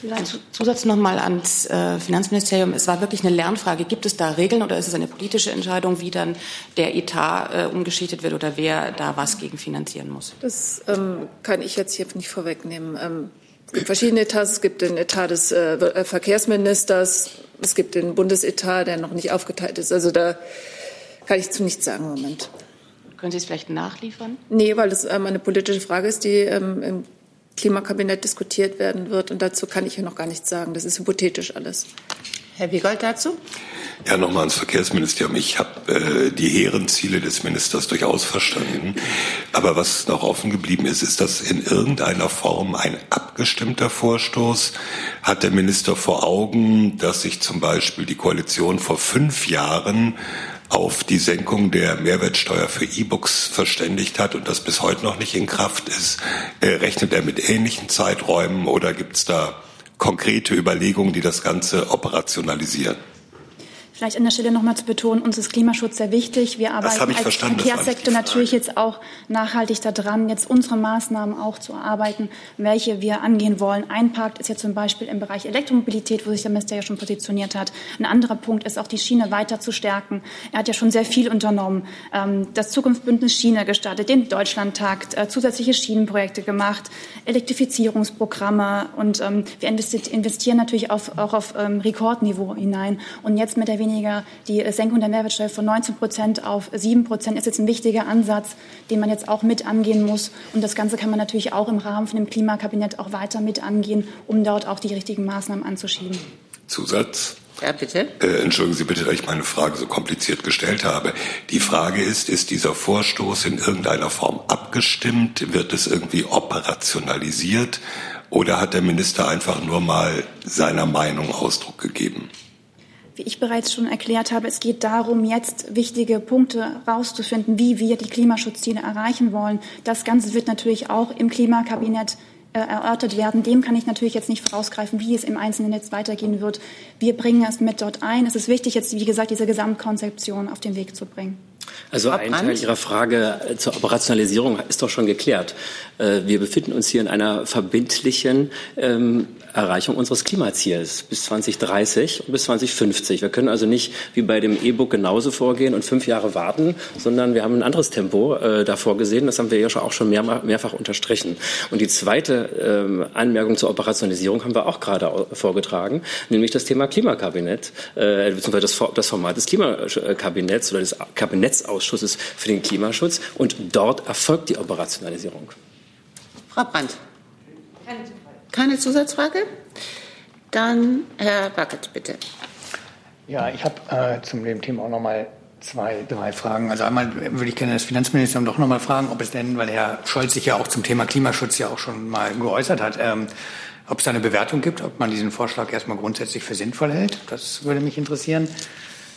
Speaker 16: Ein Zusatz nochmal ans äh, Finanzministerium. Es war wirklich eine Lernfrage. Gibt es da Regeln oder ist es eine politische Entscheidung, wie dann der Etat äh, umgeschichtet wird oder wer da was gegenfinanzieren muss?
Speaker 17: Das ähm, kann ich jetzt hier nicht vorwegnehmen. Ähm, es gibt verschiedene Etats. Es gibt den Etat des äh, äh, Verkehrsministers. Es gibt den Bundesetat, der noch nicht aufgeteilt ist. Also da kann ich zu nichts sagen im Moment.
Speaker 16: Können Sie es vielleicht nachliefern?
Speaker 17: Nee, weil es ähm, eine politische Frage ist, die ähm, im Klimakabinett diskutiert werden wird. Und dazu kann ich ja noch gar nichts sagen. Das ist hypothetisch alles.
Speaker 16: Herr Wiegold dazu?
Speaker 11: Ja, nochmal ans Verkehrsministerium. Ich habe äh, die hehren Ziele des Ministers durchaus verstanden. Aber was noch offen geblieben ist, ist das in irgendeiner Form ein abgestimmter Vorstoß? Hat der Minister vor Augen, dass sich zum Beispiel die Koalition vor fünf Jahren auf die Senkung der Mehrwertsteuer für E-Books verständigt hat und das bis heute noch nicht in Kraft ist. Äh, rechnet er mit ähnlichen Zeiträumen oder gibt es da konkrete Überlegungen, die das Ganze operationalisieren?
Speaker 1: Vielleicht an der Stelle noch mal zu betonen, uns ist Klimaschutz sehr wichtig. Wir arbeiten als Verkehrssektor natürlich jetzt auch nachhaltig daran, jetzt unsere Maßnahmen auch zu erarbeiten, welche wir angehen wollen. Ein Punkt ist ja zum Beispiel im Bereich Elektromobilität, wo sich der Minister ja schon positioniert hat. Ein anderer Punkt ist auch die Schiene weiter zu stärken. Er hat ja schon sehr viel unternommen. Ähm, das Zukunftsbündnis Schiene gestartet, den Deutschlandtakt, äh, zusätzliche Schienenprojekte gemacht, Elektrifizierungsprogramme und ähm, wir investieren natürlich auch auf ähm, Rekordniveau hinein. Und jetzt mit der weniger die Senkung der Mehrwertsteuer von 19 Prozent auf 7 Prozent ist jetzt ein wichtiger Ansatz, den man jetzt auch mit angehen muss. Und das Ganze kann man natürlich auch im Rahmen von dem Klimakabinett auch weiter mit angehen, um dort auch die richtigen Maßnahmen anzuschieben.
Speaker 11: Zusatz?
Speaker 16: Ja, bitte.
Speaker 11: Äh, entschuldigen Sie bitte, dass ich meine Frage so kompliziert gestellt habe. Die Frage ist, ist dieser Vorstoß in irgendeiner Form abgestimmt? Wird es irgendwie operationalisiert? Oder hat der Minister einfach nur mal seiner Meinung Ausdruck gegeben?
Speaker 1: Wie ich bereits schon erklärt habe, es geht darum, jetzt wichtige Punkte herauszufinden, wie wir die Klimaschutzziele erreichen wollen. Das Ganze wird natürlich auch im Klimakabinett äh, erörtert werden. Dem kann ich natürlich jetzt nicht vorausgreifen, wie es im Einzelnen jetzt weitergehen wird. Wir bringen es mit dort ein. Es ist wichtig, jetzt, wie gesagt, diese Gesamtkonzeption auf den Weg zu bringen.
Speaker 18: Also ein Teil Ihrer Frage zur Operationalisierung ist doch schon geklärt. Äh, wir befinden uns hier in einer verbindlichen ähm, Erreichung unseres Klimaziels bis 2030 und bis 2050. Wir können also nicht wie bei dem E-Book genauso vorgehen und fünf Jahre warten, sondern wir haben ein anderes Tempo äh, da vorgesehen. Das haben wir ja auch schon mehr, mehrfach unterstrichen. Und die zweite ähm, Anmerkung zur Operationalisierung haben wir auch gerade vorgetragen, nämlich das Thema Klimakabinett, äh, beziehungsweise das, das Format des Klimakabinetts oder des Kabinettsausschusses für den Klimaschutz. Und dort erfolgt die Operationalisierung.
Speaker 3: Frau Brandt. Keine Zusatzfrage? Dann Herr Backert, bitte.
Speaker 2: Ja, ich habe äh, zum dem Thema auch noch mal zwei, drei Fragen. Also einmal würde ich gerne das Finanzministerium doch noch mal fragen, ob es denn, weil Herr Scholz sich ja auch zum Thema Klimaschutz ja auch schon mal geäußert hat, ähm, ob es da eine Bewertung gibt, ob man diesen Vorschlag erstmal grundsätzlich für sinnvoll hält. Das würde mich interessieren.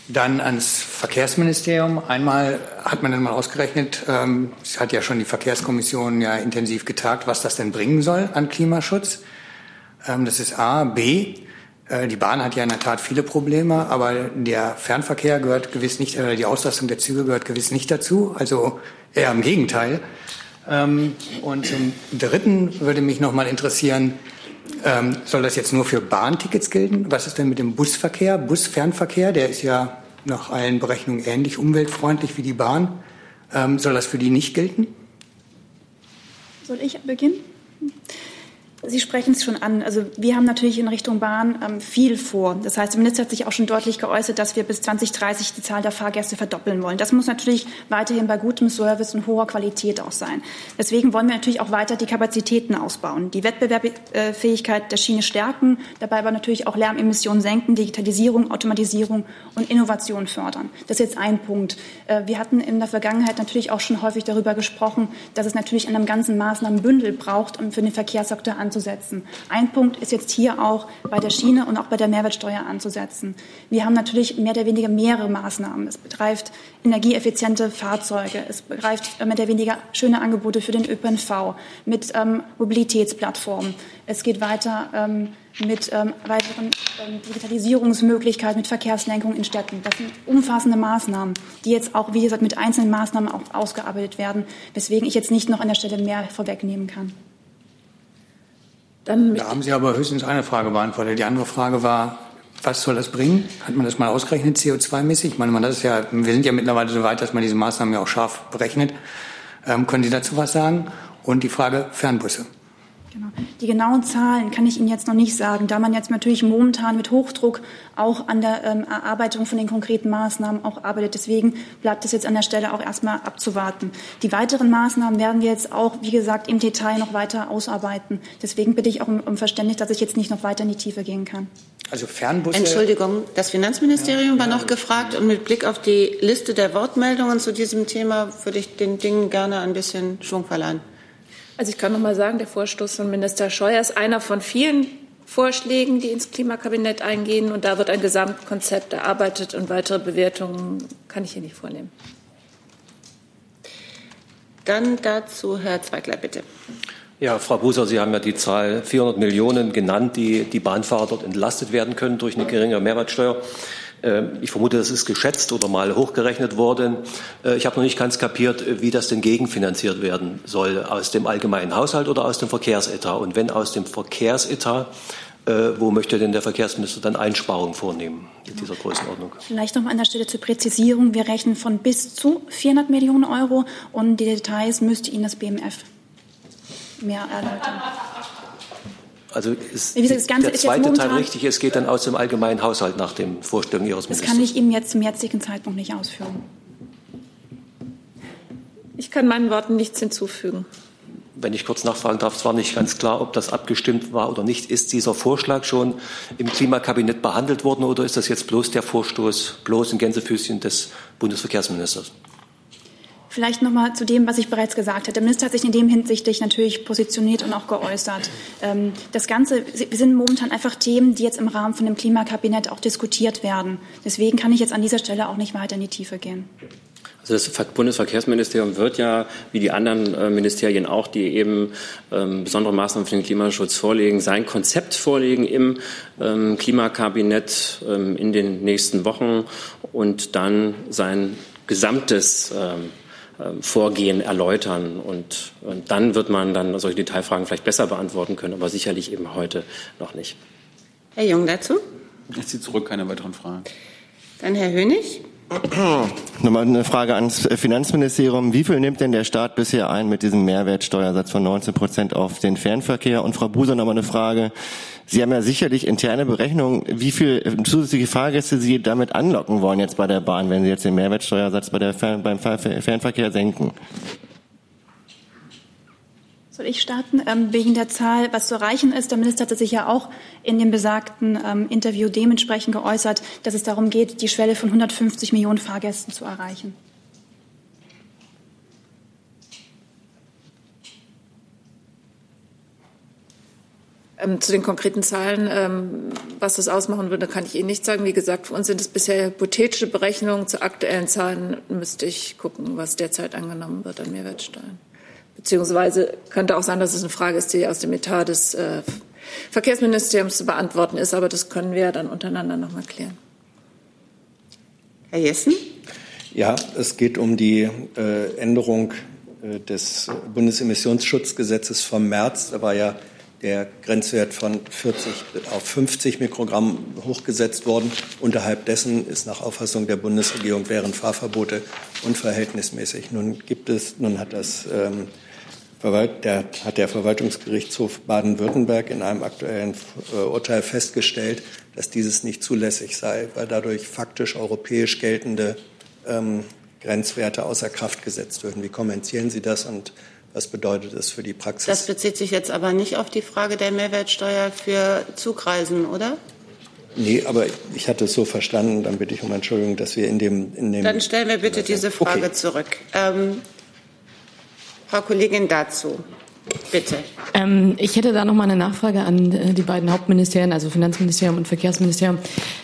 Speaker 2: Dann ans Verkehrsministerium. Einmal hat man dann mal ausgerechnet, ähm, es hat ja schon die Verkehrskommission ja intensiv getagt, was das denn bringen soll an Klimaschutz. Ähm, das ist A. B. Äh, die Bahn hat ja in der Tat viele Probleme, aber der Fernverkehr gehört gewiss nicht, äh, die Auslastung der Züge gehört gewiss nicht dazu. Also eher im Gegenteil. Ähm, und zum Dritten würde mich noch mal interessieren, ähm, soll das jetzt nur für Bahntickets gelten? Was ist denn mit dem Busverkehr, Busfernverkehr? Der ist ja nach allen Berechnungen ähnlich umweltfreundlich wie die Bahn. Ähm, soll das für die nicht gelten?
Speaker 1: Soll ich beginnen? Sie sprechen es schon an. Also wir haben natürlich in Richtung Bahn ähm, viel vor. Das heißt, der Minister hat sich auch schon deutlich geäußert, dass wir bis 2030 die Zahl der Fahrgäste verdoppeln wollen. Das muss natürlich weiterhin bei gutem Service und hoher Qualität auch sein. Deswegen wollen wir natürlich auch weiter die Kapazitäten ausbauen, die Wettbewerbsfähigkeit der Schiene stärken, dabei aber natürlich auch Lärmemissionen senken, Digitalisierung, Automatisierung und Innovation fördern. Das ist jetzt ein Punkt. Äh, wir hatten in der Vergangenheit natürlich auch schon häufig darüber gesprochen, dass es natürlich einen ganzen Maßnahmenbündel braucht, um für den Verkehrssektor an anzusetzen. Ein Punkt ist jetzt hier auch bei der Schiene und auch bei der Mehrwertsteuer anzusetzen. Wir haben natürlich mehr oder weniger mehrere Maßnahmen. Es betrifft energieeffiziente Fahrzeuge, es begreift mehr oder weniger schöne Angebote für den ÖPNV mit ähm, Mobilitätsplattformen. Es geht weiter ähm, mit ähm, weiteren ähm, Digitalisierungsmöglichkeiten, mit Verkehrslenkung in Städten. Das sind umfassende Maßnahmen, die jetzt auch, wie gesagt, mit einzelnen Maßnahmen auch ausgearbeitet werden, weswegen ich jetzt nicht noch an der Stelle mehr vorwegnehmen kann.
Speaker 2: Dann da haben Sie aber höchstens eine Frage beantwortet. Die andere Frage war, was soll das bringen? Hat man das mal ausgerechnet, CO2-mäßig? Ich meine, man, das ist ja, wir sind ja mittlerweile so weit, dass man diese Maßnahmen ja auch scharf berechnet. Ähm, können Sie dazu was sagen? Und die Frage Fernbusse.
Speaker 1: Genau. Die genauen Zahlen kann ich Ihnen jetzt noch nicht sagen, da man jetzt natürlich momentan mit Hochdruck auch an der ähm, Erarbeitung von den konkreten Maßnahmen auch arbeitet. Deswegen bleibt es jetzt an der Stelle auch erstmal abzuwarten. Die weiteren Maßnahmen werden wir jetzt auch, wie gesagt, im Detail noch weiter ausarbeiten. Deswegen bitte ich auch um, um Verständnis, dass ich jetzt nicht noch weiter in die Tiefe gehen kann.
Speaker 2: Also Fernbusse.
Speaker 3: Entschuldigung, das Finanzministerium ja, war noch gefragt und mit Blick auf die Liste der Wortmeldungen zu diesem Thema würde ich den Dingen gerne ein bisschen Schwung verleihen.
Speaker 17: Also ich kann noch mal sagen, der Vorstoß von Minister Scheuer ist einer von vielen Vorschlägen, die ins Klimakabinett eingehen. Und da wird ein Gesamtkonzept erarbeitet und weitere Bewertungen kann ich hier nicht vornehmen.
Speaker 3: Dann dazu Herr Zweigler, bitte.
Speaker 19: Ja, Frau Buser, Sie haben ja die Zahl 400 Millionen genannt, die die Bahnfahrer dort entlastet werden können durch eine geringere Mehrwertsteuer. Ähm, ich vermute, das ist geschätzt oder mal hochgerechnet worden. Äh, ich habe noch nicht ganz kapiert, wie das denn gegenfinanziert werden soll. Aus dem allgemeinen Haushalt oder aus dem Verkehrsetat? Und wenn aus dem Verkehrsetat, äh, wo möchte denn der Verkehrsminister dann Einsparungen vornehmen in dieser Größenordnung?
Speaker 1: Vielleicht noch mal an der Stelle zur Präzisierung. Wir rechnen von bis zu 400 Millionen Euro und die Details müsste Ihnen das BMF mehr erläutern.
Speaker 19: Also ist gesagt, der zweite Teil richtig, es geht dann aus dem allgemeinen Haushalt nach dem Vorstellung Ihres
Speaker 1: Ministers. Das kann ich Ihnen jetzt zum jetzigen Zeitpunkt nicht ausführen.
Speaker 17: Ich kann meinen Worten nichts hinzufügen.
Speaker 19: Wenn ich kurz nachfragen darf, es war nicht ganz klar, ob das abgestimmt war oder nicht. Ist dieser Vorschlag schon im Klimakabinett behandelt worden oder ist das jetzt bloß der Vorstoß, bloß in Gänsefüßchen des Bundesverkehrsministers?
Speaker 1: Vielleicht noch mal zu dem, was ich bereits gesagt habe. Der Minister hat sich in dem hinsichtlich natürlich positioniert und auch geäußert. Ähm, das Ganze sind momentan einfach Themen, die jetzt im Rahmen von dem Klimakabinett auch diskutiert werden. Deswegen kann ich jetzt an dieser Stelle auch nicht weiter in die Tiefe gehen.
Speaker 18: Also das Bundesverkehrsministerium wird ja, wie die anderen äh, Ministerien auch, die eben ähm, besondere Maßnahmen für den Klimaschutz vorlegen, sein Konzept vorlegen im ähm, Klimakabinett ähm, in den nächsten Wochen und dann sein gesamtes ähm, Vorgehen erläutern. Und, und dann wird man dann solche Detailfragen vielleicht besser beantworten können, aber sicherlich eben heute noch nicht.
Speaker 3: Herr Jung dazu?
Speaker 10: Ich ziehe zurück, keine weiteren Fragen.
Speaker 3: Dann Herr Hönig.
Speaker 20: Nochmal eine Frage ans Finanzministerium. Wie viel nimmt denn der Staat bisher ein mit diesem Mehrwertsteuersatz von 19 Prozent auf den Fernverkehr? Und Frau Buser nochmal eine Frage. Sie haben ja sicherlich interne Berechnungen, wie viel zusätzliche Fahrgäste Sie damit anlocken wollen jetzt bei der Bahn, wenn Sie jetzt den Mehrwertsteuersatz bei der Fern beim Fernverkehr senken.
Speaker 1: Soll ich starten? Ähm, wegen der Zahl, was zu erreichen ist. Der Minister hatte sich ja auch in dem besagten ähm, Interview dementsprechend geäußert, dass es darum geht, die Schwelle von 150 Millionen Fahrgästen zu erreichen.
Speaker 17: Ähm, zu den konkreten Zahlen, ähm, was das ausmachen würde, kann ich Ihnen nicht sagen. Wie gesagt, für uns sind es bisher hypothetische Berechnungen. Zu aktuellen Zahlen müsste ich gucken, was derzeit angenommen wird an Mehrwertsteuern. Beziehungsweise könnte auch sein, dass es eine Frage ist, die aus dem Etat des äh, Verkehrsministeriums zu beantworten ist. Aber das können wir dann untereinander noch mal klären.
Speaker 3: Herr Jessen?
Speaker 12: Ja, es geht um die äh, Änderung äh, des Bundesemissionsschutzgesetzes vom März. Da war ja der Grenzwert von 40 auf 50 Mikrogramm hochgesetzt worden. Unterhalb dessen ist nach Auffassung der Bundesregierung wären Fahrverbote unverhältnismäßig. Nun gibt es, nun hat das ähm, der, hat der Verwaltungsgerichtshof Baden-Württemberg in einem aktuellen äh, Urteil festgestellt, dass dieses nicht zulässig sei, weil dadurch faktisch europäisch geltende ähm, Grenzwerte außer Kraft gesetzt würden. Wie kommentieren Sie das und was bedeutet das für die Praxis?
Speaker 3: Das bezieht sich jetzt aber nicht auf die Frage der Mehrwertsteuer für Zugreisen, oder?
Speaker 12: Nee, aber ich hatte es so verstanden, dann bitte ich um Entschuldigung, dass wir in dem... In dem
Speaker 3: dann stellen wir bitte diese Frage okay. zurück. Ähm, Frau Kollegin dazu. Bitte.
Speaker 21: Ähm, ich hätte da noch mal eine Nachfrage an äh, die beiden Hauptministerien, also Finanzministerium und Verkehrsministerium.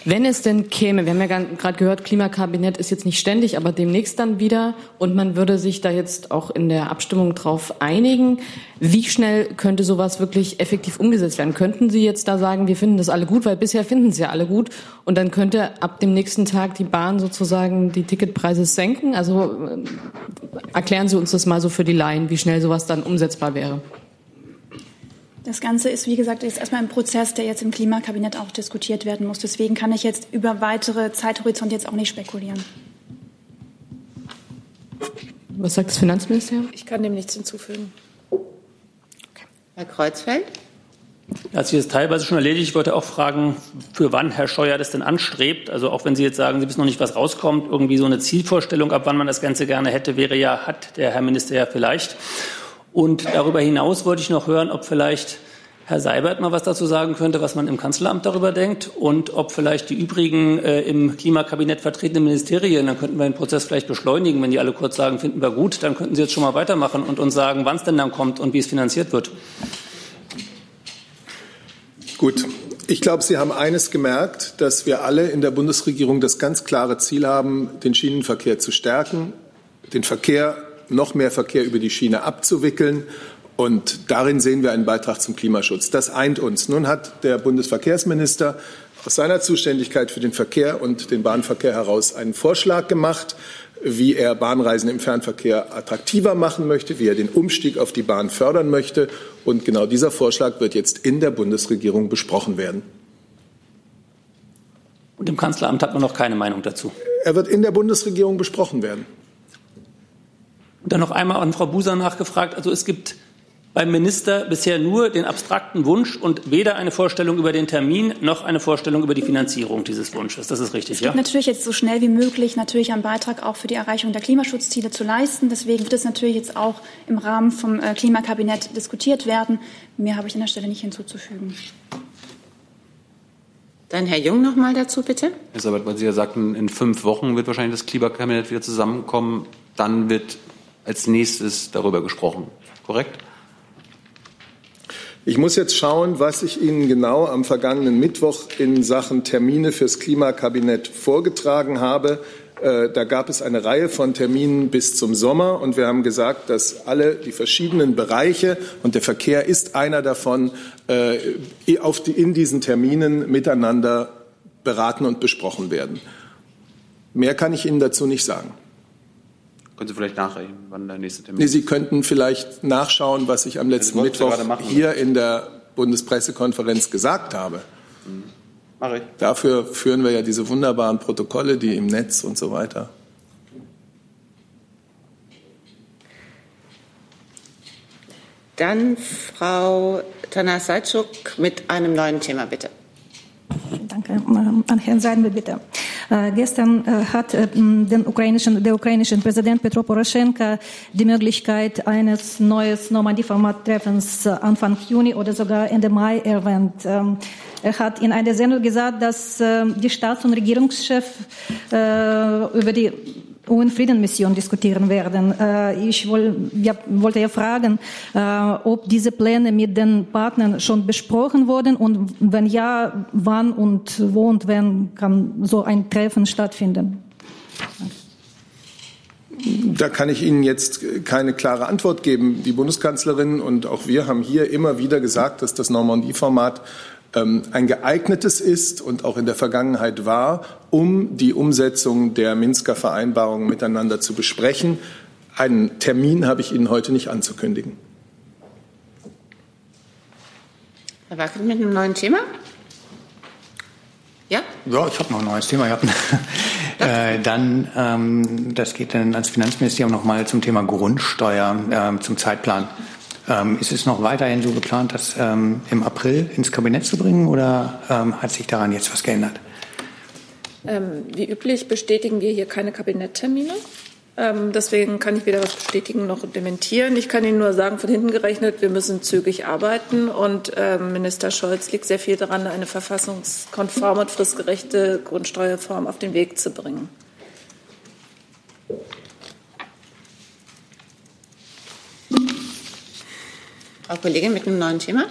Speaker 21: Wenn es denn käme, wir haben ja gerade gehört, Klimakabinett ist jetzt nicht ständig, aber demnächst dann wieder und man würde sich da jetzt auch in der Abstimmung drauf einigen. Wie schnell könnte sowas wirklich effektiv umgesetzt werden? Könnten Sie jetzt da sagen, wir finden das alle gut, weil bisher finden Sie ja alle gut und dann könnte ab dem nächsten Tag die Bahn sozusagen die Ticketpreise senken? Also äh, erklären Sie uns das mal so für die Laien, wie schnell sowas dann umsetzbar wäre.
Speaker 1: Das Ganze ist, wie gesagt, jetzt erstmal ein Prozess, der jetzt im Klimakabinett auch diskutiert werden muss. Deswegen kann ich jetzt über weitere Zeithorizonte jetzt auch nicht spekulieren.
Speaker 21: Was sagt das Finanzministerium?
Speaker 17: Ich kann dem nichts hinzufügen.
Speaker 3: Herr Kreuzfeld?
Speaker 22: Hat sich das teilweise schon erledigt. Ich wollte auch fragen, für wann Herr Scheuer das denn anstrebt. Also auch wenn Sie jetzt sagen, Sie wissen noch nicht, was rauskommt, irgendwie so eine Zielvorstellung, ab wann man das Ganze gerne hätte, wäre ja, hat der Herr Minister ja vielleicht. Und darüber hinaus wollte ich noch hören, ob vielleicht Herr Seibert mal was dazu sagen könnte, was man im Kanzleramt darüber denkt und ob vielleicht die übrigen äh, im Klimakabinett vertretenen Ministerien, dann könnten wir den Prozess vielleicht beschleunigen, wenn die alle kurz sagen, finden wir gut, dann könnten Sie jetzt schon mal weitermachen und uns sagen, wann es denn dann kommt und wie es finanziert wird.
Speaker 7: Gut. Ich glaube, Sie haben eines gemerkt, dass wir alle in der Bundesregierung das ganz klare Ziel haben, den Schienenverkehr zu stärken, den Verkehr, noch mehr Verkehr über die Schiene abzuwickeln. Und darin sehen wir einen Beitrag zum Klimaschutz. Das eint uns. Nun hat der Bundesverkehrsminister aus seiner Zuständigkeit für den Verkehr und den Bahnverkehr heraus einen Vorschlag gemacht wie er Bahnreisen im Fernverkehr attraktiver machen möchte, wie er den Umstieg auf die Bahn fördern möchte. Und genau dieser Vorschlag wird jetzt in der Bundesregierung besprochen werden.
Speaker 22: Und im Kanzleramt hat man noch keine Meinung dazu.
Speaker 7: Er wird in der Bundesregierung besprochen werden.
Speaker 22: Und dann noch einmal an Frau Buser nachgefragt. Also es gibt beim Minister bisher nur den abstrakten Wunsch und weder eine Vorstellung über den Termin noch eine Vorstellung über die Finanzierung dieses Wunsches. Das ist richtig,
Speaker 1: es gibt ja? natürlich jetzt so schnell wie möglich natürlich einen Beitrag auch für die Erreichung der Klimaschutzziele zu leisten. Deswegen wird es natürlich jetzt auch im Rahmen vom äh, Klimakabinett diskutiert werden. Mehr habe ich an der Stelle nicht hinzuzufügen.
Speaker 3: Dann Herr Jung noch mal dazu, bitte.
Speaker 10: Herr Sabat, weil Sie ja sagten, in fünf Wochen wird wahrscheinlich das Klimakabinett wieder zusammenkommen. Dann wird als nächstes darüber gesprochen. Korrekt?
Speaker 7: Ich muss jetzt schauen, was ich Ihnen genau am vergangenen Mittwoch in Sachen Termine fürs Klimakabinett vorgetragen habe. Äh, da gab es eine Reihe von Terminen bis zum Sommer und wir haben gesagt, dass alle die verschiedenen Bereiche und der Verkehr ist einer davon äh, in diesen Terminen miteinander beraten und besprochen werden. Mehr kann ich Ihnen dazu nicht sagen.
Speaker 10: Können Sie vielleicht nachrechnen, wann der nächste Termin
Speaker 7: ist? Nee, Sie könnten vielleicht nachschauen, was ich am letzten Mittwoch hier in der Bundespressekonferenz gesagt habe. Mhm.
Speaker 10: Mache ich.
Speaker 7: Dafür führen wir ja diese wunderbaren Protokolle, die im Netz und so weiter.
Speaker 3: Dann Frau Tanasajczuk mit einem neuen Thema, bitte.
Speaker 23: Danke. An Herrn Seidel, bitte. Äh, gestern äh, hat äh, den ukrainischen, der ukrainische Präsident Petro Poroschenko die Möglichkeit eines neuen Normandie-Format-Treffens Anfang Juni oder sogar Ende Mai erwähnt. Ähm, er hat in einer Sendung gesagt, dass die Staats- und Regierungschefs über die UN-Friedenmission diskutieren werden. Äh, ich wollte ja fragen, äh, ob diese Pläne mit den Partnern schon besprochen wurden und wenn ja, wann und wo und wann kann so ein Treffen stattfinden?
Speaker 7: Da kann ich Ihnen jetzt keine klare Antwort geben. Die Bundeskanzlerin und auch wir haben hier immer wieder gesagt, dass das Normandie-Format ein geeignetes ist und auch in der Vergangenheit war, um die Umsetzung der Minsker Vereinbarungen miteinander zu besprechen. Einen Termin habe ich Ihnen heute nicht anzukündigen.
Speaker 3: Herr Wackel mit einem neuen Thema? Ja?
Speaker 2: Ja, ich habe noch ein neues Thema. Ja. *laughs* äh, dann, ähm, das geht dann ans Finanzministerium nochmal zum Thema Grundsteuer, äh, zum Zeitplan. Ähm, ist es noch weiterhin so geplant, das ähm, im April ins Kabinett zu bringen oder ähm, hat sich daran jetzt was geändert?
Speaker 17: Ähm, wie üblich bestätigen wir hier keine Kabinetttermine. Ähm, deswegen kann ich weder was bestätigen noch dementieren. Ich kann Ihnen nur sagen, von hinten gerechnet, wir müssen zügig arbeiten und ähm, Minister Scholz liegt sehr viel daran, eine verfassungskonforme und fristgerechte Grundsteuerreform auf den Weg zu bringen.
Speaker 3: Frau Kollegin mit einem neuen Thema.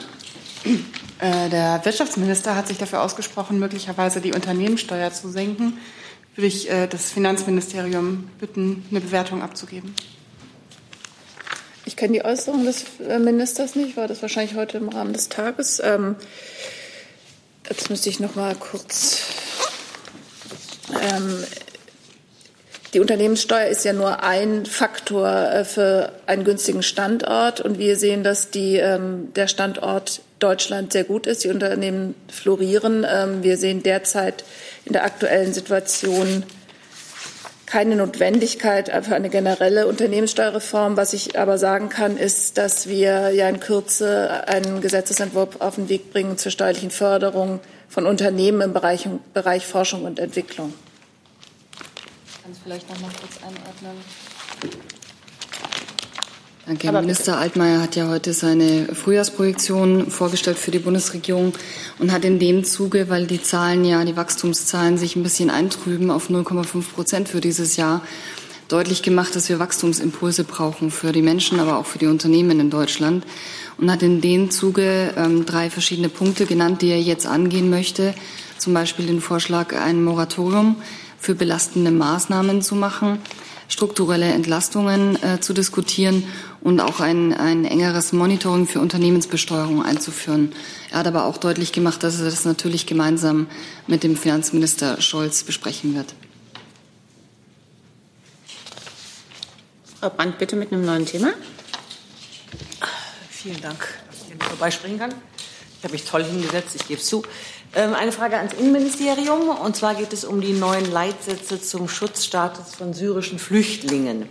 Speaker 16: Äh, der Wirtschaftsminister hat sich dafür ausgesprochen, möglicherweise die Unternehmenssteuer zu senken. Würde ich äh, das Finanzministerium bitten, eine Bewertung abzugeben.
Speaker 17: Ich kenne die Äußerung des äh, Ministers nicht, war das wahrscheinlich heute im Rahmen des Tages. Ähm, jetzt müsste ich noch mal kurz. Die Unternehmenssteuer ist ja nur ein Faktor äh, für einen günstigen Standort. Und wir sehen, dass die, ähm, der Standort Deutschland sehr gut ist. Die Unternehmen florieren. Ähm, wir sehen derzeit in der aktuellen Situation keine Notwendigkeit für eine generelle Unternehmenssteuerreform. Was ich aber sagen kann, ist, dass wir ja in Kürze einen Gesetzesentwurf auf den Weg bringen zur steuerlichen Förderung von Unternehmen im Bereich, Bereich Forschung und Entwicklung
Speaker 16: kann es vielleicht noch mal kurz einordnen.
Speaker 24: Danke. Herr Minister Altmaier hat ja heute seine Frühjahrsprojektion vorgestellt für die Bundesregierung und hat in dem Zuge, weil die Zahlen ja, die Wachstumszahlen sich ein bisschen eintrüben auf 0,5 Prozent für dieses Jahr, deutlich gemacht, dass wir Wachstumsimpulse brauchen für die Menschen, aber auch für die Unternehmen in Deutschland und hat in dem Zuge ähm, drei verschiedene Punkte genannt, die er jetzt angehen möchte. Zum Beispiel den Vorschlag, ein Moratorium für belastende Maßnahmen zu machen, strukturelle Entlastungen äh, zu diskutieren und auch ein, ein engeres Monitoring für Unternehmensbesteuerung einzuführen. Er hat aber auch deutlich gemacht, dass er das natürlich gemeinsam mit dem Finanzminister Scholz besprechen wird.
Speaker 3: Frau Brandt, bitte mit einem neuen Thema.
Speaker 25: Vielen Dank, dass ich hier vorbeispringen kann. Ich habe mich toll hingesetzt, ich gebe es zu. Ähm, eine Frage ans Innenministerium. Und zwar geht es um die neuen Leitsätze zum Schutzstatus von syrischen Flüchtlingen.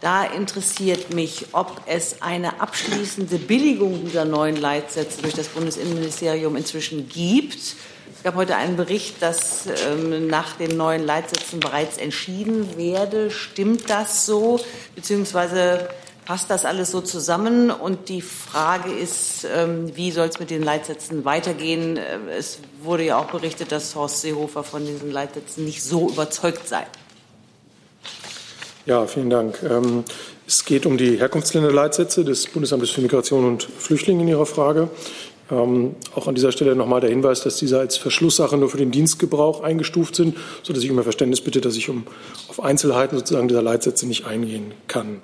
Speaker 25: Da interessiert mich, ob es eine abschließende Billigung dieser neuen Leitsätze durch das Bundesinnenministerium inzwischen gibt. Es gab heute einen Bericht, dass ähm, nach den neuen Leitsätzen bereits entschieden werde. Stimmt das so? Beziehungsweise passt das alles so zusammen? Und die Frage ist, ähm, wie soll es mit den Leitsätzen weitergehen? Äh, es wurde ja auch berichtet, dass Horst Seehofer von diesen Leitsätzen nicht so überzeugt sei.
Speaker 13: Ja, vielen Dank. Ähm, Es geht um die Herkunftsländerleitsätze des Bundesamtes für Migration und Flüchtlinge in Ihrer Frage. Ähm, auch an dieser Stelle nochmal der Hinweis, dass diese als Verschlusssache nur für den Dienstgebrauch eingestuft sind, sodass ich um Verständnis bitte, dass ich um, auf Einzelheiten sozusagen dieser Leitsätze nicht eingehen kann.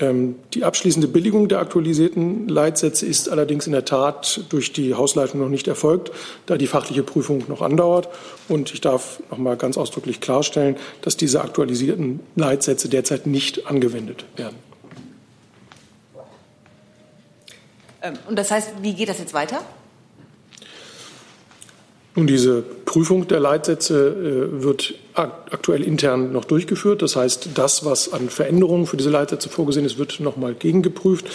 Speaker 13: Ähm, die abschließende Billigung der aktualisierten Leitsätze ist allerdings in der Tat durch die Hausleitung noch nicht erfolgt, da die fachliche Prüfung noch andauert. Und ich darf noch mal ganz ausdrücklich klarstellen, dass diese aktualisierten Leitsätze derzeit nicht angewendet werden.
Speaker 25: Ähm, und das heißt, wie geht das jetzt weiter?
Speaker 13: Nun, diese Prüfung der Leitsätze äh, wird aktuell intern noch durchgeführt. Das heißt, das, was an Veränderungen für diese Leitsätze vorgesehen ist, wird noch mal gegengeprüft.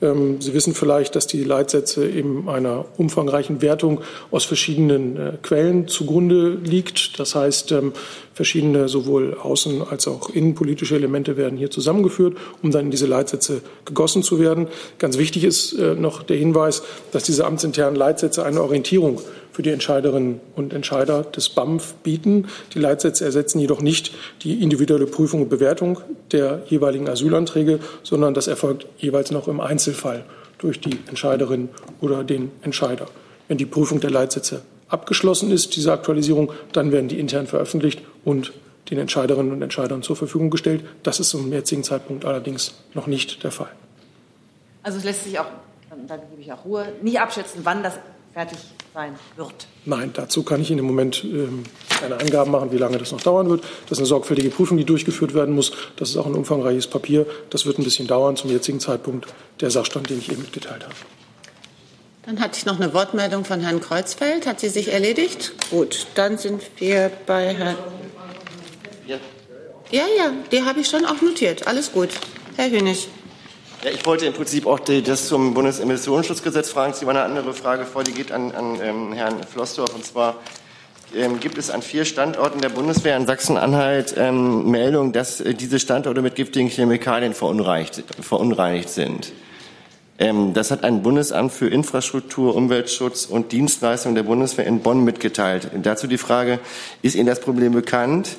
Speaker 13: Ähm, Sie wissen vielleicht, dass die Leitsätze eben einer umfangreichen Wertung aus verschiedenen äh, Quellen zugrunde liegt. Das heißt, ähm, verschiedene sowohl außen- als auch innenpolitische Elemente werden hier zusammengeführt, um dann in diese Leitsätze gegossen zu werden. Ganz wichtig ist äh, noch der Hinweis, dass diese amtsinternen Leitsätze eine Orientierung für die Entscheiderinnen und Entscheider des BAMF bieten. Die Leitsätze ersetzen jedoch nicht die individuelle Prüfung und Bewertung der jeweiligen Asylanträge, sondern das erfolgt jeweils noch im Einzelfall durch die Entscheiderin oder den Entscheider. Wenn die Prüfung der Leitsätze abgeschlossen ist, diese Aktualisierung, dann werden die intern veröffentlicht und den Entscheiderinnen und Entscheidern zur Verfügung gestellt. Das ist zum jetzigen Zeitpunkt allerdings noch nicht der Fall.
Speaker 25: Also es lässt sich auch, dann gebe ich auch Ruhe, nicht abschätzen, wann das fertig sein wird.
Speaker 13: Nein, dazu kann ich Ihnen im Moment ähm, keine Angaben machen, wie lange das noch dauern wird. Das ist eine sorgfältige Prüfung, die durchgeführt werden muss. Das ist auch ein umfangreiches Papier. Das wird ein bisschen dauern zum jetzigen Zeitpunkt der Sachstand, den ich eben mitgeteilt habe.
Speaker 3: Dann hatte ich noch eine Wortmeldung von Herrn Kreuzfeld. Hat sie sich erledigt? Gut, dann sind wir bei Herrn. Ja, ja, die habe ich schon auch notiert. Alles gut. Herr Hönig.
Speaker 20: Ja, ich wollte im Prinzip auch die, das zum Bundesemissionsschutzgesetz fragen. Es war eine andere Frage vor, die geht an, an ähm, Herrn Flossdorf. Und zwar ähm, gibt es an vier Standorten der Bundeswehr in Sachsen-Anhalt ähm, Meldung, dass äh, diese Standorte mit giftigen Chemikalien verunreinigt, verunreinigt sind. Ähm, das hat ein Bundesamt für Infrastruktur, Umweltschutz und Dienstleistung der Bundeswehr in Bonn mitgeteilt. Dazu die Frage, ist Ihnen das Problem bekannt?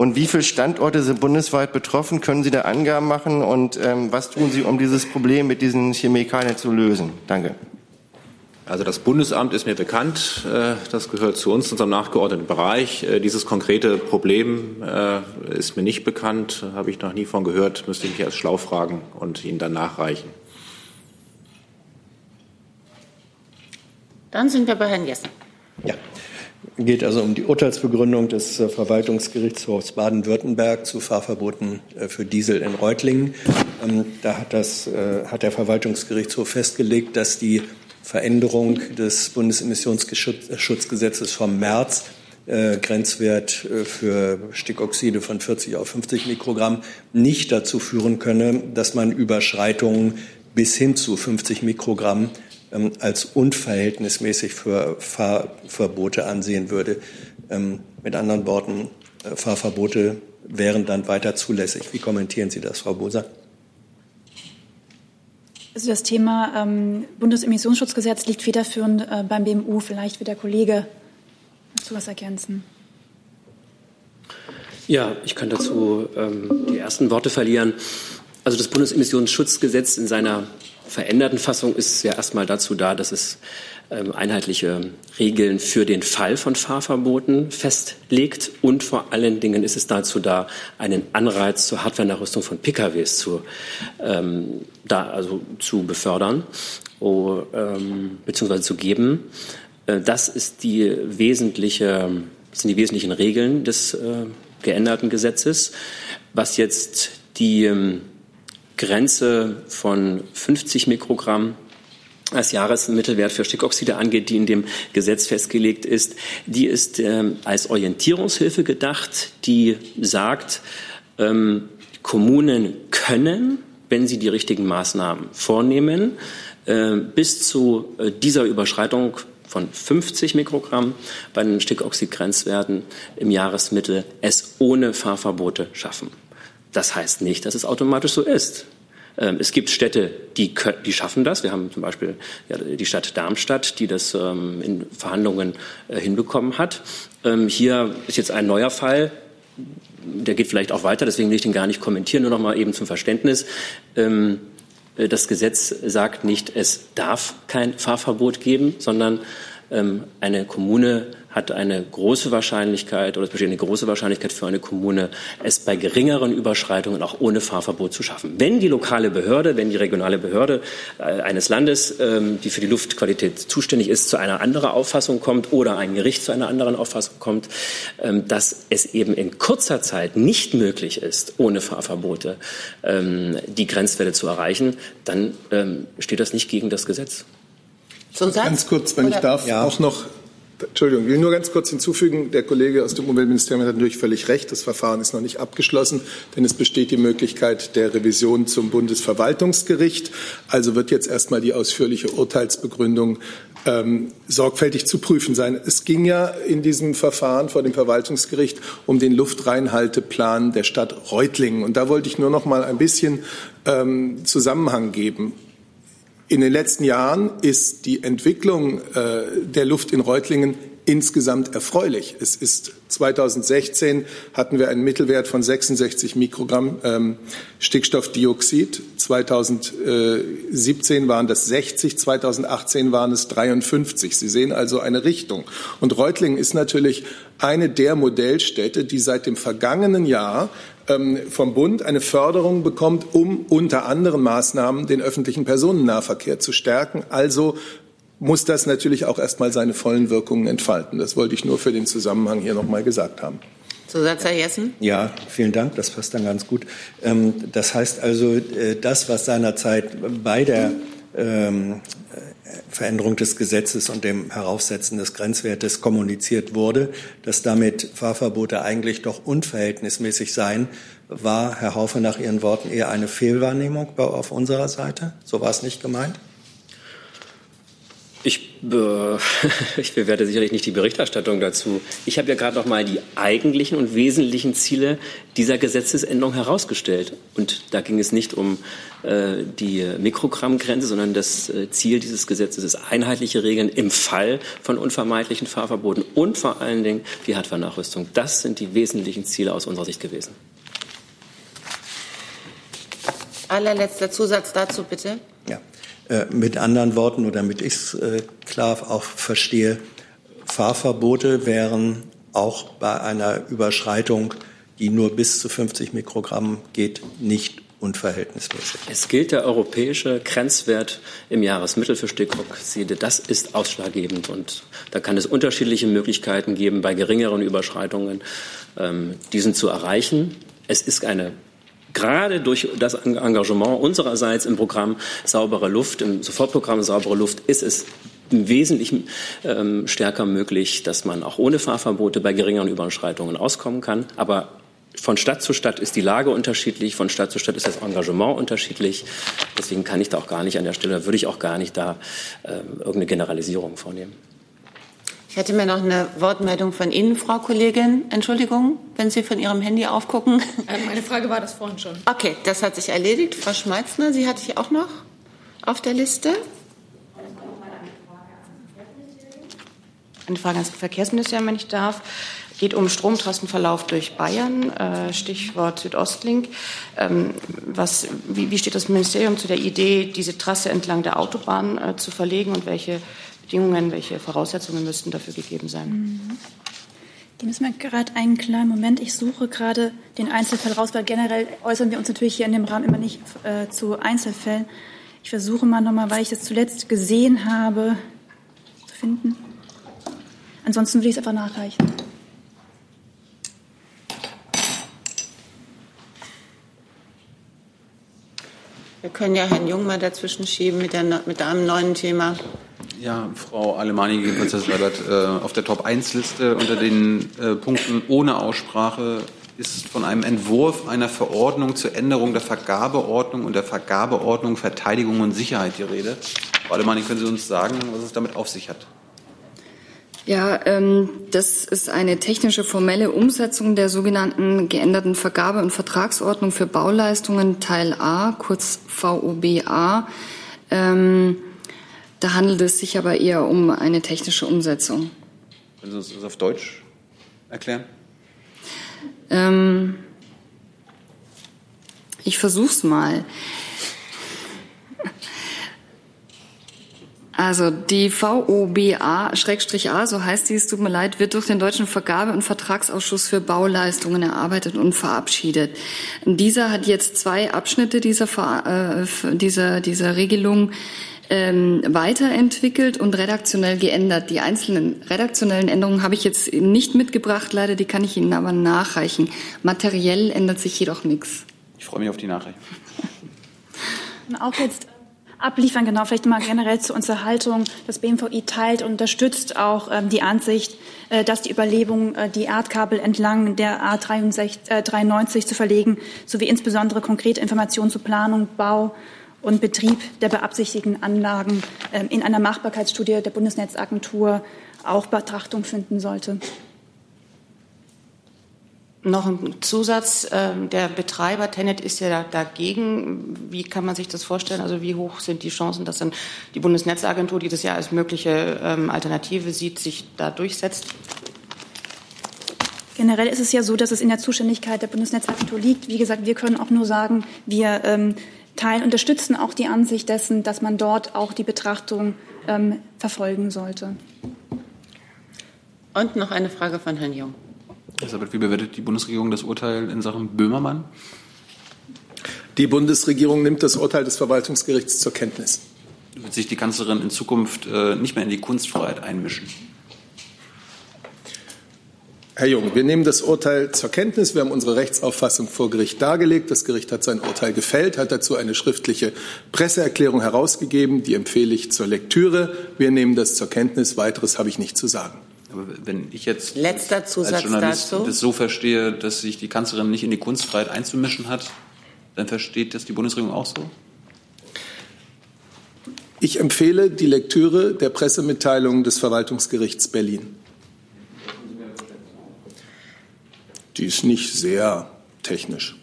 Speaker 20: Und wie viele Standorte sind bundesweit betroffen? Können Sie da Angaben machen? Und ähm, was tun Sie, um dieses Problem mit diesen Chemikalien zu lösen? Danke.
Speaker 26: Also das Bundesamt ist mir bekannt. Äh, das gehört zu uns, unserem nachgeordneten Bereich. Äh, dieses konkrete Problem äh, ist mir nicht bekannt, habe ich noch nie von gehört. Müsste ich mich erst schlau fragen und Ihnen dann nachreichen.
Speaker 3: Dann sind wir bei Herrn Jessen.
Speaker 12: Ja, geht also um die Urteilsbegründung des äh, Verwaltungsgerichtshofs Baden-Württemberg zu Fahrverboten äh, für Diesel in Reutlingen. Ähm, da hat, das, äh, hat der Verwaltungsgerichtshof festgelegt, dass die Veränderung des Bundesemissionsschutzgesetzes vom März Grenzwert für Stickoxide von 40 auf 50 Mikrogramm nicht dazu führen könne, dass man Überschreitungen bis hin zu 50 Mikrogramm ähm, als unverhältnismäßig für Fahrverbote ansehen würde. Ähm, mit anderen Worten, äh, Fahrverbote wären dann weiter zulässig. Wie kommentieren Sie das, Frau Boser?
Speaker 1: Also das Thema ähm, Bundesemissionsschutzgesetz liegt federführend äh, beim BMU. Vielleicht wird der Kollege dazu was ergänzen.
Speaker 18: Ja, ich kann dazu ähm, die ersten Worte verlieren. Also das Bundesemissionsschutzgesetz in seiner veränderten Fassung ist ja erstmal dazu da, dass es ähm, einheitliche Regeln für den Fall von Fahrverboten festlegt und vor allen Dingen ist es dazu da, einen Anreiz zur Hardwarenachrüstung von PKWs zu, ähm, da, also zu befördern oh, ähm, bzw. zu geben. Äh, das ist die wesentliche, sind die wesentlichen Regeln des äh, geänderten Gesetzes. Was jetzt die ähm, Grenze von 50 Mikrogramm als Jahresmittelwert für Stickoxide angeht, die in dem Gesetz festgelegt ist, die ist ähm, als Orientierungshilfe gedacht, die sagt, ähm, Kommunen können, wenn sie die richtigen Maßnahmen vornehmen, äh, bis zu äh, dieser Überschreitung von 50 Mikrogramm bei den Stickoxidgrenzwerten im Jahresmittel es ohne Fahrverbote schaffen. Das heißt nicht, dass es automatisch so ist. Ähm, es gibt Städte, die, die schaffen das. Wir haben zum Beispiel die Stadt Darmstadt, die das ähm, in Verhandlungen äh, hinbekommen hat. Ähm, hier ist jetzt ein neuer Fall. der geht vielleicht auch weiter, deswegen will ich den gar nicht kommentieren, nur noch mal eben zum Verständnis. Äh, das Gesetz sagt nicht, es darf kein Fahrverbot geben, sondern eine Kommune hat eine große Wahrscheinlichkeit oder es besteht eine große Wahrscheinlichkeit für eine Kommune, es bei geringeren Überschreitungen auch ohne Fahrverbot zu schaffen. Wenn die lokale Behörde, wenn die regionale Behörde äh, eines Landes, ähm, die für die Luftqualität zuständig ist, zu einer anderen Auffassung kommt oder ein Gericht zu einer anderen Auffassung kommt, ähm, dass es eben in kurzer Zeit nicht möglich ist, ohne Fahrverbote ähm, die Grenzwerte zu erreichen, dann ähm, steht das nicht gegen das Gesetz.
Speaker 7: Zum Satz? Ganz kurz, wenn ich darf, ja. auch noch Entschuldigung, ich will nur ganz kurz hinzufügen, der Kollege aus dem Umweltministerium hat natürlich völlig recht. Das Verfahren ist noch nicht abgeschlossen, denn es besteht die Möglichkeit der Revision zum Bundesverwaltungsgericht. Also wird jetzt erstmal die ausführliche Urteilsbegründung ähm, sorgfältig zu prüfen sein. Es ging ja in diesem Verfahren vor dem Verwaltungsgericht um den Luftreinhalteplan der Stadt Reutlingen. Und da wollte ich nur noch mal ein bisschen ähm, Zusammenhang geben. In den letzten Jahren ist die Entwicklung äh, der Luft in Reutlingen insgesamt erfreulich. Es ist 2016 hatten wir einen Mittelwert von 66 Mikrogramm ähm, Stickstoffdioxid. 2017 waren das 60, 2018 waren es 53. Sie sehen also eine Richtung. Und Reutlingen ist natürlich eine der Modellstädte, die seit dem vergangenen Jahr vom Bund eine Förderung bekommt, um unter anderen Maßnahmen den öffentlichen Personennahverkehr zu stärken. Also muss das natürlich auch erstmal seine vollen Wirkungen entfalten. Das wollte ich nur für den Zusammenhang hier noch mal gesagt haben.
Speaker 3: Zusatz, Herr Jessen?
Speaker 12: Ja, vielen Dank. Das passt dann ganz gut. Ähm, das heißt also, äh, das, was seinerzeit bei der ähm, Veränderung des Gesetzes und dem Heraufsetzen des Grenzwertes kommuniziert wurde, dass damit Fahrverbote eigentlich doch unverhältnismäßig seien, war, Herr Haufe, nach Ihren Worten eher eine Fehlwahrnehmung auf unserer Seite? So war es nicht gemeint?
Speaker 18: Ich, äh, *laughs* ich bewerte sicherlich nicht die Berichterstattung dazu. Ich habe ja gerade noch mal die eigentlichen und wesentlichen Ziele dieser Gesetzesänderung herausgestellt. Und da ging es nicht um äh, die Mikrogrammgrenze, sondern das äh, Ziel dieses Gesetzes ist einheitliche Regeln im Fall von unvermeidlichen Fahrverboten und vor allen Dingen die Hartfernachrüstung. Das sind die wesentlichen Ziele aus unserer Sicht gewesen.
Speaker 3: Allerletzter Zusatz dazu bitte.
Speaker 12: Ja. Äh, mit anderen Worten, nur damit ich es äh, klar auch verstehe, Fahrverbote wären auch bei einer Überschreitung, die nur bis zu 50 Mikrogramm geht, nicht unverhältnismäßig.
Speaker 18: Es gilt der europäische Grenzwert im Jahresmittel für Stickoxide. Das ist ausschlaggebend und da kann es unterschiedliche Möglichkeiten geben, bei geringeren Überschreitungen ähm, diesen zu erreichen. Es ist eine gerade durch das Engagement unsererseits im Programm Saubere Luft, im Sofortprogramm Saubere Luft, ist es wesentlich ähm, stärker möglich, dass man auch ohne Fahrverbote bei geringeren Überschreitungen auskommen kann. Aber von Stadt zu Stadt ist die Lage unterschiedlich, von Stadt zu Stadt ist das Engagement unterschiedlich. Deswegen kann ich da auch gar nicht an der Stelle, würde ich auch gar nicht da äh, irgendeine Generalisierung vornehmen.
Speaker 3: Ich hätte mir noch eine Wortmeldung von Ihnen, Frau Kollegin. Entschuldigung, wenn Sie von Ihrem Handy aufgucken.
Speaker 21: Äh, meine Frage war das vorhin schon.
Speaker 3: Okay, das hat sich erledigt. Frau Schmeitzner, Sie hatte ich auch noch auf der Liste.
Speaker 16: Eine Frage ans Verkehrsministerium, wenn ich darf geht um Stromtrassenverlauf durch Bayern, äh, Stichwort Südostlink. Ähm, was, wie, steht das Ministerium zu der Idee, diese Trasse entlang der Autobahn äh, zu verlegen und welche Bedingungen, welche Voraussetzungen müssten dafür gegeben sein?
Speaker 1: Geben Sie mir gerade einen kleinen Moment. Ich suche gerade den Einzelfall raus, weil generell äußern wir uns natürlich hier in dem Rahmen immer nicht äh, zu Einzelfällen. Ich versuche mal nochmal, weil ich das zuletzt gesehen habe, zu finden. Ansonsten würde ich es einfach nachreichen.
Speaker 3: Wir können ja Herrn Jung mal dazwischen schieben mit, der, mit einem neuen Thema.
Speaker 10: Ja, Frau Alemani, Herr Seibert, äh, auf der Top-1-Liste unter den äh, Punkten ohne Aussprache ist von einem Entwurf einer Verordnung zur Änderung der Vergabeordnung und der Vergabeordnung Verteidigung und Sicherheit die Rede. Frau Alemani, können Sie uns sagen, was es damit auf sich hat?
Speaker 24: Ja, ähm, das ist eine technische formelle Umsetzung der sogenannten geänderten Vergabe- und Vertragsordnung für Bauleistungen Teil A, kurz VOBA. Ähm, da handelt es sich aber eher um eine technische Umsetzung.
Speaker 10: Können Sie uns das auf Deutsch erklären?
Speaker 24: Ähm, Ich versuch's mal. Also die VOBA-A, so heißt sie, es tut mir leid, wird durch den Deutschen Vergabe- und Vertragsausschuss für Bauleistungen erarbeitet und verabschiedet. Dieser hat jetzt zwei Abschnitte dieser, äh, dieser, dieser Regelung ähm, weiterentwickelt und redaktionell geändert. Die einzelnen redaktionellen Änderungen habe ich jetzt nicht mitgebracht, leider, die kann ich Ihnen aber nachreichen. Materiell ändert sich jedoch nichts.
Speaker 27: Ich freue mich auf die Nachricht.
Speaker 1: Auch jetzt abliefern. Genau, vielleicht mal generell zu unserer Haltung. Das BMVI teilt und unterstützt auch ähm, die Ansicht, äh, dass die Überlegung, äh, die Erdkabel entlang der A93 äh, zu verlegen, sowie insbesondere konkrete Informationen zu Planung, Bau und Betrieb der beabsichtigten Anlagen ähm, in einer Machbarkeitsstudie der Bundesnetzagentur auch Betrachtung finden sollte.
Speaker 16: Noch ein Zusatz. Ähm, der Betreiber Tenet ist ja dagegen. Wie kann man sich das vorstellen? Also wie hoch sind die Chancen, dass dann die Bundesnetzagentur, die das ja als mögliche ähm, Alternative sieht, sich da durchsetzt?
Speaker 1: Generell ist es ja so, dass es in der Zuständigkeit der Bundesnetzagentur liegt. Wie gesagt, wir können auch nur sagen, wir ähm, teilen, unterstützen auch die Ansicht dessen, dass man dort auch die Betrachtung ähm, verfolgen sollte.
Speaker 3: Und noch eine Frage von Herrn Jung.
Speaker 27: Elisabeth, wie bewertet die Bundesregierung das Urteil in Sachen Böhmermann?
Speaker 7: Die Bundesregierung nimmt das Urteil des Verwaltungsgerichts zur Kenntnis.
Speaker 27: Wird sich die Kanzlerin in Zukunft äh, nicht mehr in die Kunstfreiheit einmischen?
Speaker 7: Herr Jung, wir nehmen das Urteil zur Kenntnis. Wir haben unsere Rechtsauffassung vor Gericht dargelegt. Das Gericht hat sein Urteil gefällt, hat dazu eine schriftliche Presseerklärung herausgegeben. Die empfehle ich zur Lektüre. Wir nehmen das zur Kenntnis. Weiteres habe ich nicht zu sagen.
Speaker 27: Aber wenn ich jetzt
Speaker 3: Letzter Zusatz als Journalist dazu.
Speaker 27: das so verstehe, dass sich die Kanzlerin nicht in die Kunstfreiheit einzumischen hat, dann versteht das die Bundesregierung auch so?
Speaker 7: Ich empfehle die Lektüre der Pressemitteilung des Verwaltungsgerichts Berlin. Die ist nicht sehr technisch.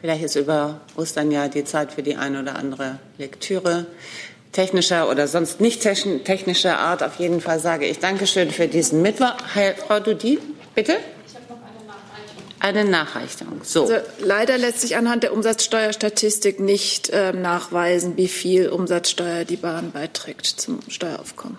Speaker 3: Vielleicht ist über Ostern ja die Zeit für die eine oder andere Lektüre technischer oder sonst nicht technischer Art. Auf jeden Fall sage ich Dankeschön für diesen Mittwoch. Frau Dudi, bitte. Eine Nachreichung. So.
Speaker 17: Also, leider lässt sich anhand der Umsatzsteuerstatistik nicht äh, nachweisen, wie viel Umsatzsteuer die Bahn beiträgt zum Steueraufkommen.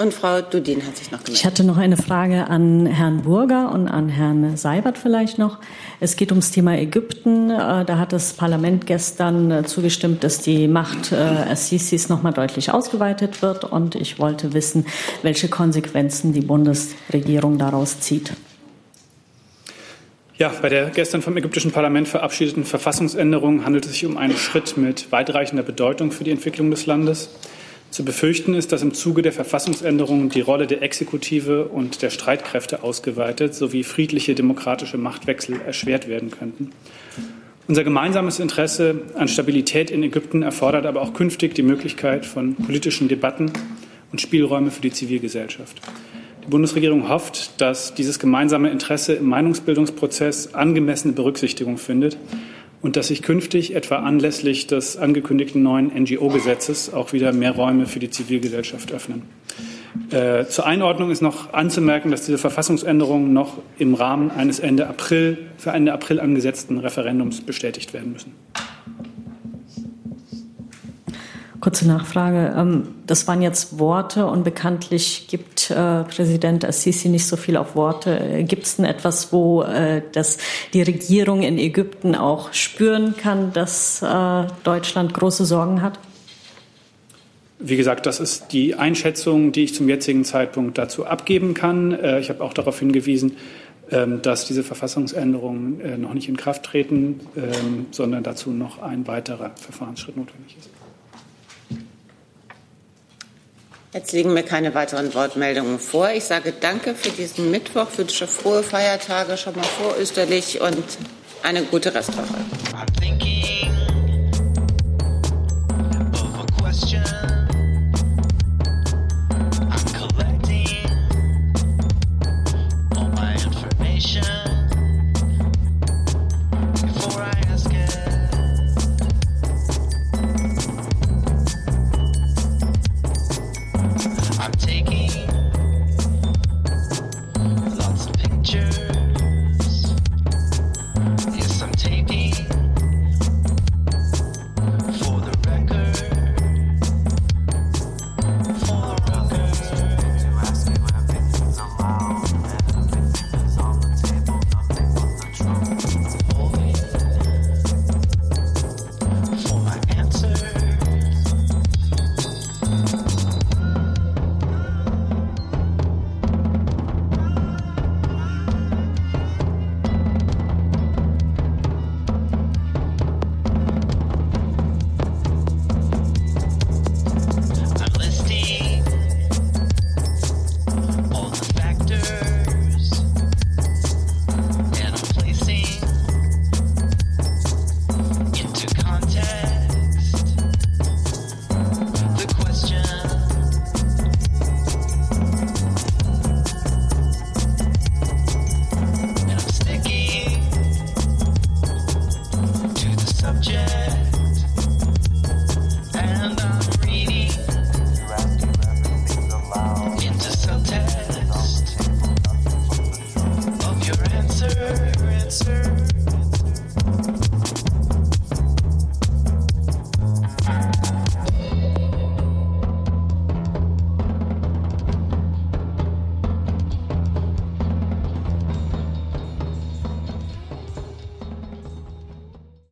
Speaker 3: Und Frau Dudin hat sich noch gemeldet.
Speaker 28: Ich hatte noch eine Frage an Herrn Burger und an Herrn Seibert vielleicht noch. Es geht ums Thema Ägypten. Äh, da hat das Parlament gestern äh, zugestimmt, dass die Macht äh, Assisis noch mal deutlich ausgeweitet wird. Und ich wollte wissen, welche Konsequenzen die Bundesregierung daraus zieht.
Speaker 8: Ja, bei der gestern vom ägyptischen Parlament verabschiedeten Verfassungsänderung handelt es sich um einen Schritt mit weitreichender Bedeutung für die Entwicklung des Landes. Zu befürchten ist, dass im Zuge der Verfassungsänderungen die Rolle der Exekutive und der Streitkräfte ausgeweitet sowie friedliche demokratische Machtwechsel erschwert werden könnten. Unser gemeinsames Interesse an Stabilität in Ägypten erfordert aber auch künftig die Möglichkeit von politischen Debatten und Spielräume für die Zivilgesellschaft. Die Bundesregierung hofft, dass dieses gemeinsame Interesse im Meinungsbildungsprozess angemessene Berücksichtigung findet und dass sich künftig etwa anlässlich des angekündigten neuen NGO-Gesetzes auch wieder mehr Räume für die Zivilgesellschaft öffnen. Äh, zur Einordnung ist noch anzumerken, dass diese Verfassungsänderungen noch im Rahmen eines Ende April, für Ende April angesetzten Referendums bestätigt werden müssen.
Speaker 28: Kurze Nachfrage. Ähm, das waren jetzt Worte und bekanntlich gibt äh, Präsident Assisi nicht so viel auf Worte. Äh, gibt es denn etwas, wo äh, das die Regierung in Ägypten auch spüren kann, dass Deutschland große Sorgen hat?
Speaker 8: Wie gesagt, das ist die Einschätzung, die ich zum jetzigen Zeitpunkt dazu abgeben kann. Ich habe auch darauf hingewiesen, ähm, dass diese Verfassungsänderungen noch nicht in Kraft treten, ähm, sondern dazu noch ein weiterer Verfahrensschritt notwendig ist.
Speaker 3: Jetzt liegen mir keine weiteren Wortmeldungen vor. Ich sage Danke für diesen Mittwoch, wünsche frohe Feiertage schon mal vorösterlich und eine gute Restwoche.